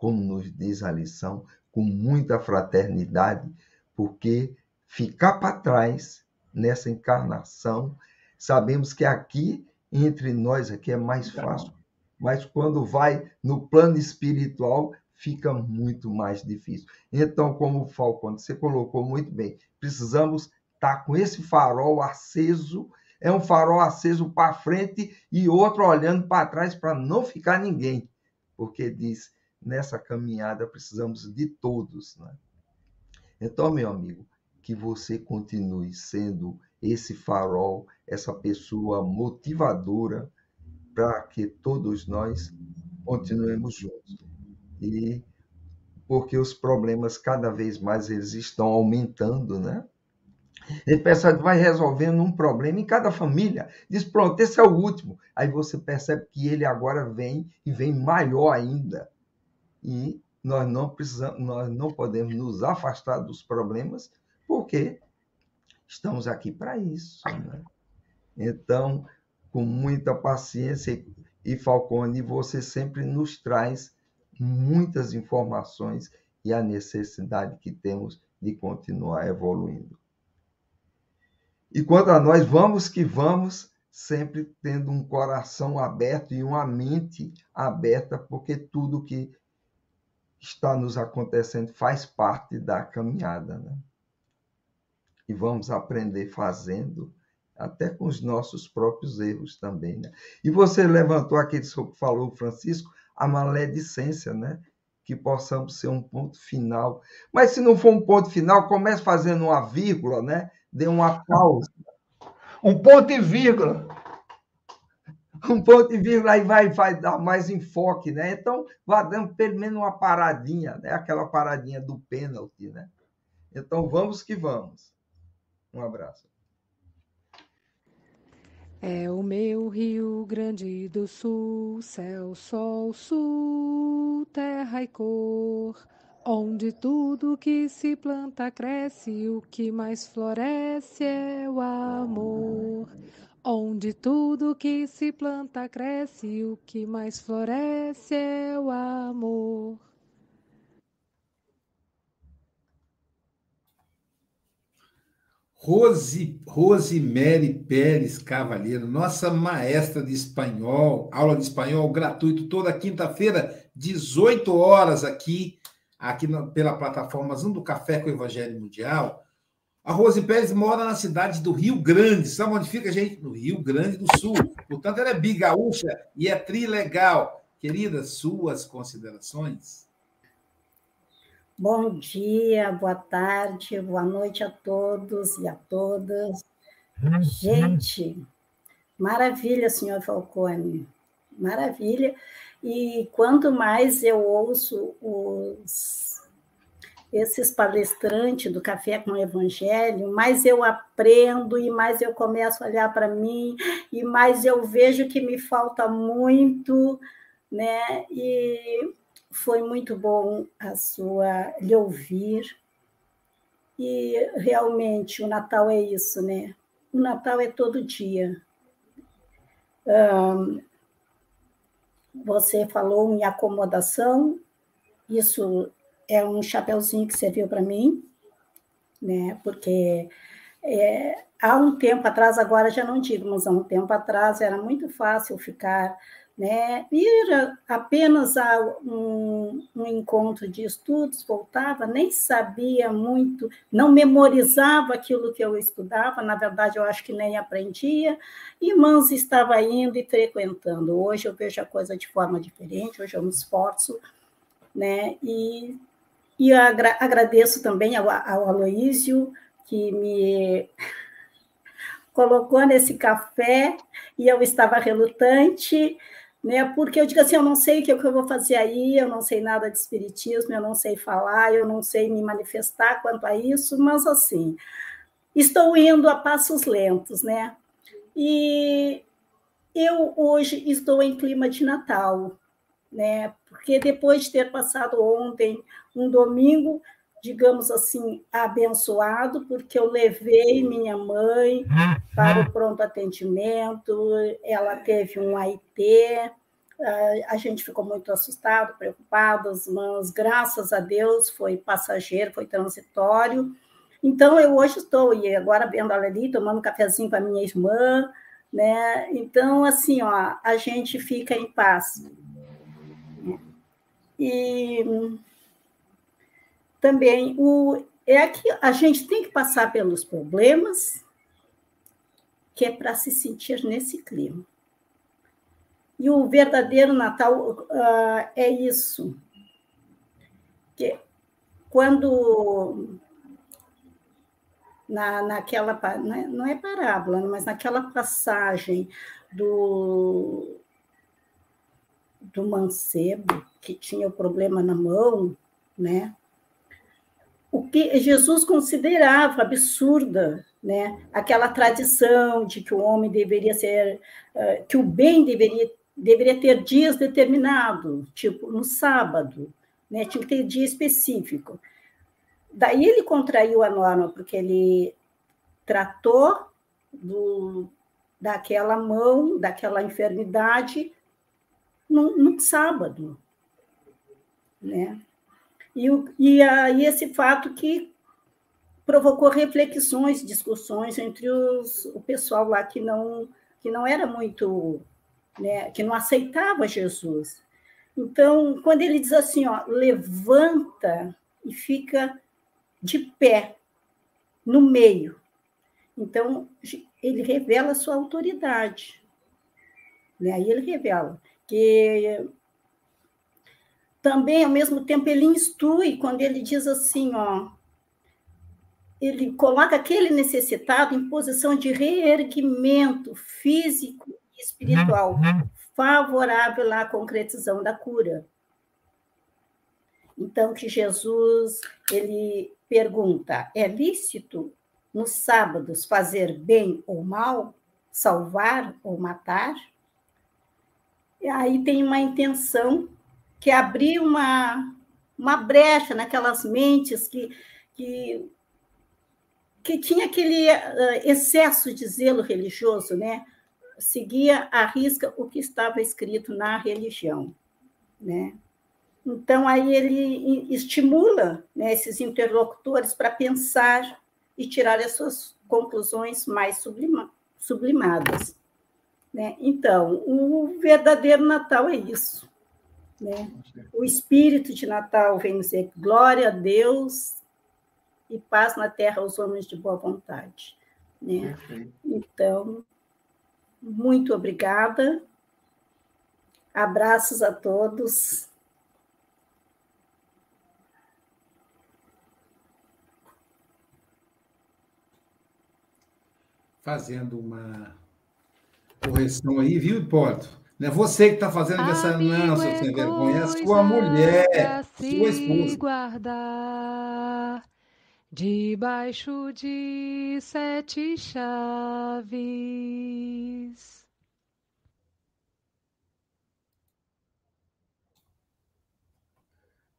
como nos diz a lição, com muita fraternidade, porque ficar para trás nessa encarnação, sabemos que aqui entre nós aqui é mais fácil. mas quando vai no plano espiritual, fica muito mais difícil. Então, como o Falcone, você colocou muito bem, precisamos estar tá com esse farol aceso, é um farol aceso para frente e outro olhando para trás para não ficar ninguém, porque diz, nessa caminhada precisamos de todos. Né? Então, meu amigo, que você continue sendo esse farol, essa pessoa motivadora, para que todos nós continuemos juntos. E porque os problemas cada vez mais eles estão aumentando, né? Pensa que vai resolvendo um problema em cada família. Diz, pronto, esse é o último. Aí você percebe que ele agora vem e vem maior ainda. E nós não precisamos, nós não podemos nos afastar dos problemas, porque estamos aqui para isso. Né? Então, com muita paciência e Falcone, você sempre nos traz muitas informações e a necessidade que temos de continuar evoluindo. E quanto a nós, vamos que vamos, sempre tendo um coração aberto e uma mente aberta, porque tudo que está nos acontecendo faz parte da caminhada. Né? E vamos aprender fazendo até com os nossos próprios erros também. Né? E você levantou aquele que falou, Francisco, a maledicência, né? que possamos ser um ponto final. Mas se não for um ponto final, comece fazendo uma vírgula, né? dê uma pausa. Um ponto e vírgula. Um ponto e vírgula, aí vai, vai dar mais enfoque, né? Então, vá dando pelo menos uma paradinha, né? Aquela paradinha do pênalti, né? Então, vamos que vamos. Um abraço. É o meu Rio Grande do Sul, céu, sol, sul, terra e cor, onde tudo que se planta cresce, o que mais floresce é o amor. Onde tudo que se planta cresce, o que mais floresce é o amor. Rose, Rosemary Pérez Cavalheiro, nossa maestra de espanhol, aula de espanhol gratuito toda quinta-feira, 18 horas aqui aqui na, pela plataforma Zoom do Café com o Evangelho Mundial. A Rose Pérez mora na cidade do Rio Grande. Sabe onde fica, gente? No Rio Grande do Sul. Portanto, ela é bigaúcha e é trilegal. Querida, suas considerações? Bom dia, boa tarde, boa noite a todos e a todas. Gente, maravilha, senhor Falcone, maravilha. E quanto mais eu ouço os, esses palestrantes do Café com o Evangelho, mais eu aprendo e mais eu começo a olhar para mim e mais eu vejo que me falta muito, né? E foi muito bom a sua lhe ouvir. E realmente o Natal é isso, né? O Natal é todo dia. Um, você falou em acomodação, isso é um chapeuzinho que serviu para mim, né? Porque é, há um tempo atrás, agora já não digo, mas há um tempo atrás era muito fácil ficar né? Ir apenas a um, um, encontro de estudos, voltava, nem sabia muito, não memorizava aquilo que eu estudava, na verdade, eu acho que nem aprendia, e Mans estava indo e frequentando. Hoje eu vejo a coisa de forma diferente, hoje eu me esforço, né? E, e agra agradeço também ao, ao Aloísio, que me colocou nesse café e eu estava relutante, né? Porque eu digo assim, eu não sei o que, eu vou fazer aí, eu não sei nada de espiritismo, eu não sei falar, eu não sei me manifestar quanto a isso, mas assim, estou indo a passos lentos, né? E eu hoje estou em clima de Natal, né? Porque depois de ter passado ontem um domingo, digamos assim, abençoado, porque eu levei minha mãe para o pronto atendimento, ela teve um AIT, a gente ficou muito assustado, preocupados, mas graças a Deus foi passageiro, foi transitório. Então, eu hoje estou, e agora vendo ela ali, tomando um cafezinho com a minha irmã, né? Então, assim, ó, a gente fica em paz. E também o, é que a gente tem que passar pelos problemas, que é para se sentir nesse clima. E o verdadeiro Natal uh, é isso. Que quando na, naquela é, não é parábola, mas naquela passagem do do mancebo que tinha o problema na mão, né? o que Jesus considerava absurda, né? Aquela tradição de que o homem deveria ser, que o bem deveria deveria ter dias determinados, tipo no sábado, né? Tinha que ter dia específico. Daí ele contraiu a norma porque ele tratou do, daquela mão, daquela enfermidade no, no sábado, né? E, e, a, e esse fato que provocou reflexões, discussões entre os, o pessoal lá que não, que não era muito, né, que não aceitava Jesus. Então, quando ele diz assim, ó, levanta e fica de pé no meio, então ele revela a sua autoridade. Né? Aí ele revela que também, ao mesmo tempo, ele instrui quando ele diz assim, ó, ele coloca aquele necessitado em posição de reerguimento físico e espiritual, favorável à concretização da cura. Então, que Jesus, ele pergunta, é lícito nos sábados fazer bem ou mal, salvar ou matar? Aí tem uma intenção que abriu uma, uma brecha naquelas mentes que, que, que tinha aquele eh, excesso de zelo religioso, né? seguia à risca o que estava escrito na religião. Né? Então, aí ele estimula né, esses interlocutores para pensar e tirar as suas conclusões mais sublima, sublimadas. Né? Então, o verdadeiro Natal é isso Né? O espírito de Natal vem dizer glória a Deus e paz na terra aos homens de boa vontade. Né? Então, muito obrigada. Abraços a todos. Fazendo uma correção aí, viu, Hipólito? Não é você que está fazendo aniversário, não, seu sem vergonha. É a sua mulher, sua esposa. guardar debaixo de sete chaves.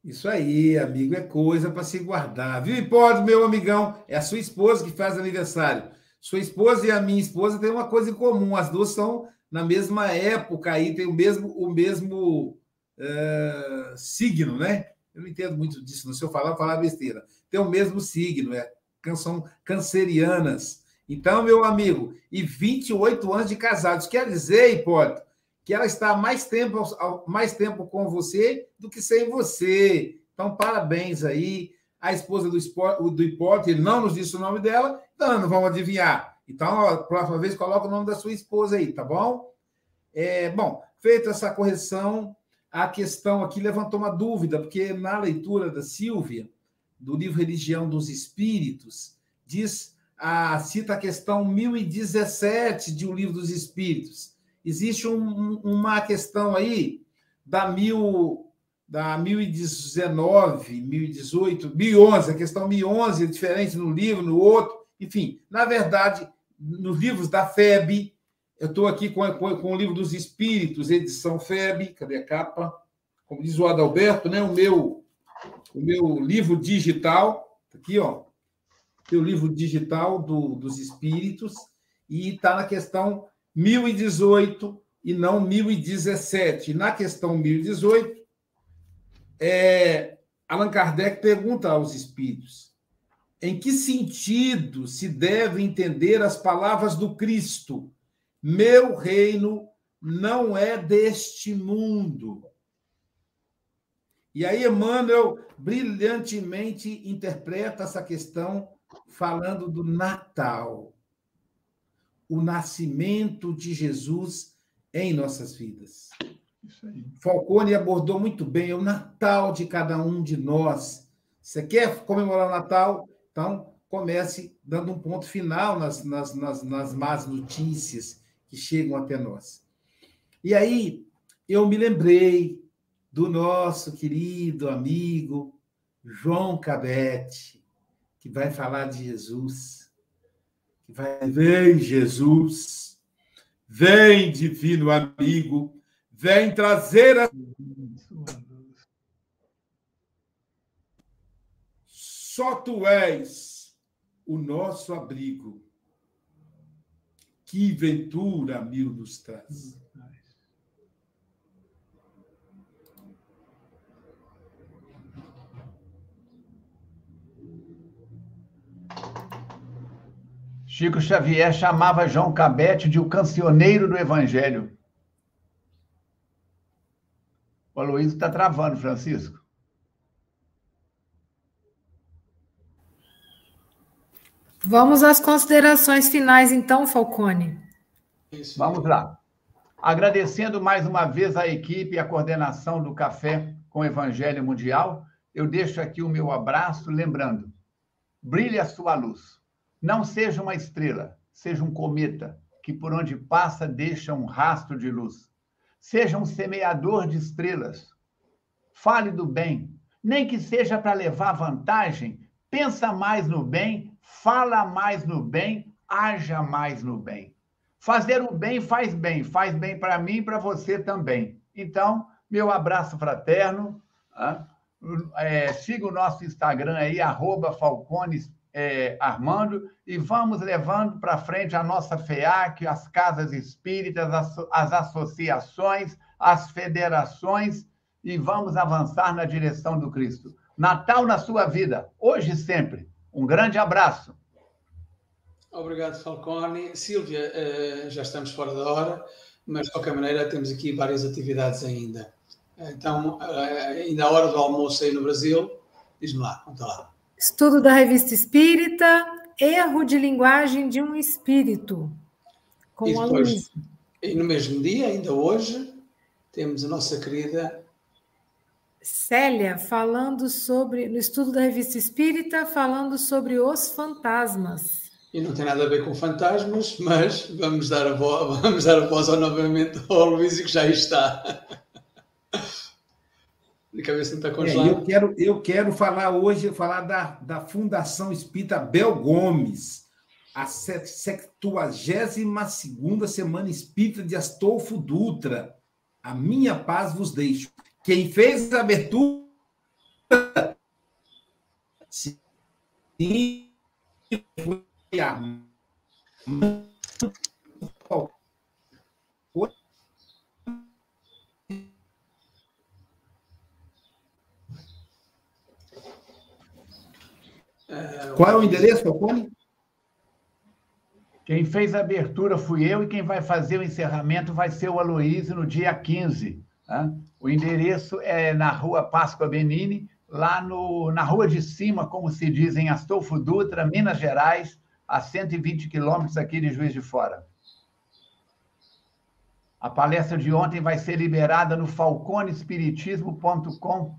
Isso aí, amigo, é coisa para se guardar. Viu, Hipólito, meu amigão? É a sua esposa que faz aniversário. Sua esposa e a minha esposa têm uma coisa em comum. As duas são na mesma época aí, tem o mesmo, o mesmo uh, signo, né? Eu não entendo muito disso, não. se eu falar, falar besteira. Tem o mesmo signo, é, são cancerianas. Então, meu amigo, e 28 anos de casados. Quer dizer, Hipólito, que ela está mais tempo, mais tempo com você do que sem você. Então, parabéns aí. A esposa do, do Hipólito, ele não nos disse o nome dela, não vamos adivinhar. Então, a próxima vez, coloca o nome da sua esposa aí, tá bom? É, bom, feita essa correção, a questão aqui levantou uma dúvida, porque na leitura da Silvia, do livro Religião dos Espíritos, diz, a, cita a questão 1017 de O Livro dos Espíritos. Existe um, uma questão aí da mil da 1019, 1018, 1011, a questão 1011 é diferente no livro, no outro, enfim, na verdade, nos livros da FEB, eu estou aqui com, com, com, o livro dos Espíritos, edição FEB, cadê a capa? Como diz o Adalberto, né? o, meu, o meu livro digital, tá aqui, ó, tem o livro digital do, dos Espíritos, e está na questão 1018 e não 1017. Na questão 1018, é, Allan Kardec pergunta aos Espíritos em que sentido se deve entender as palavras do Cristo? Meu reino não é deste mundo. E aí Emmanuel brilhantemente interpreta essa questão falando do Natal, o nascimento de Jesus em nossas vidas. Falcone abordou muito bem é o Natal de cada um de nós. Você quer comemorar o Natal? Então, comece dando um ponto final nas, nas, nas, nas más notícias que chegam até nós. E aí, eu me lembrei do nosso querido amigo João Cabete, que vai falar de Jesus, que vai, vem Jesus, vem divino amigo, vem trazer a Só tu és o nosso abrigo. Que ventura mil nos traz. Chico Xavier chamava João Cabete de o cancioneiro do Evangelho. O Aloysio está travando, Francisco. Vamos às considerações finais, então, Falcone. Isso. Vamos lá. Agradecendo mais uma vez a equipe e a coordenação do Café com Evangelho Mundial, eu deixo aqui o meu abraço, lembrando: brilhe a sua luz. Não seja uma estrela, seja um cometa, que por onde passa deixa um rastro de luz. Seja um semeador de estrelas. Fale do bem, nem que seja para levar vantagem, pensa mais no bem fala mais no bem, haja mais no bem. Fazer o bem faz bem, faz bem para mim e para você também. Então, meu abraço fraterno. É, siga o nosso Instagram aí, arroba Falcones é, Armando, e vamos levando para frente a nossa FEAC, as casas espíritas, as, as associações, as federações, e vamos avançar na direção do Cristo. Natal na sua vida, hoje e sempre. Um grande abraço. Obrigado, Falcone. Silvia, eh, já estamos fora da hora, mas de qualquer maneira temos aqui várias atividades ainda. Então, ainda a hora do almoço aí no Brasil, diz-me lá, conta lá. Estudo da Revista Espírita, Erro de Linguagem de um Espírito, com e depois. E no mesmo dia, ainda hoje, temos a nossa querida Célia falando sobre, no estudo da Revista Espírita, falando sobre os fantasmas. E não tem nada a ver com fantasmas, mas vamos dar a voz, <laughs> vamos dar a voz ao, novamente ao Luís que já está. <laughs> De cabeça não está É, congelado. eu, quero, eu quero falar hoje, falar da, da Fundação Espírita Bel Gomes, a 72 Semana Espírita de Astolfo Dutra. A minha paz vos deixo. Quem fez a abertura. Sim, a Qual é o endereço, Falcone? Quem fez a abertura fui eu e quem vai fazer o encerramento vai ser o Aloísio no dia 15. tá? O endereço é na rua Páscoa Benini, lá no, na rua de cima, como se diz, em Astolfo Dutra, Minas Gerais, a 120 quilômetros aqui de Juiz de Fora. A palestra de ontem vai ser liberada no falconespiritismo.com.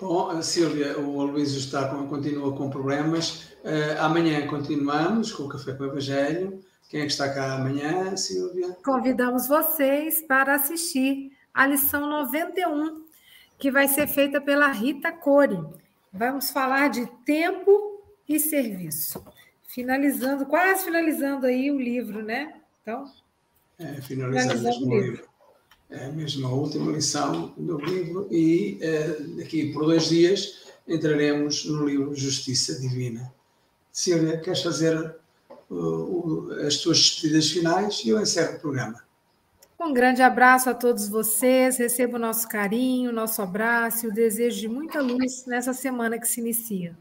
Bom, Silvia, o Aloysio está continua com problemas. Eh, amanhã continuamos com o Café com o Evangelho. Quem é que está cá amanhã, Silvia? Convidamos vocês para assistir a lição 91, que vai ser feita pela Rita Core. Vamos falar de tempo e serviço. Finalizando, quase finalizando aí o livro, né? Então, É, o livro. É mesmo a última lição do livro e eh, daqui por dois dias entraremos no livro Justiça Divina. Silvia, queres fazer as tuas despedidas finais e eu encerro o programa. Um grande abraço a todos vocês. Receba o nosso carinho, o nosso abraço e o desejo de muita luz nessa semana que se inicia.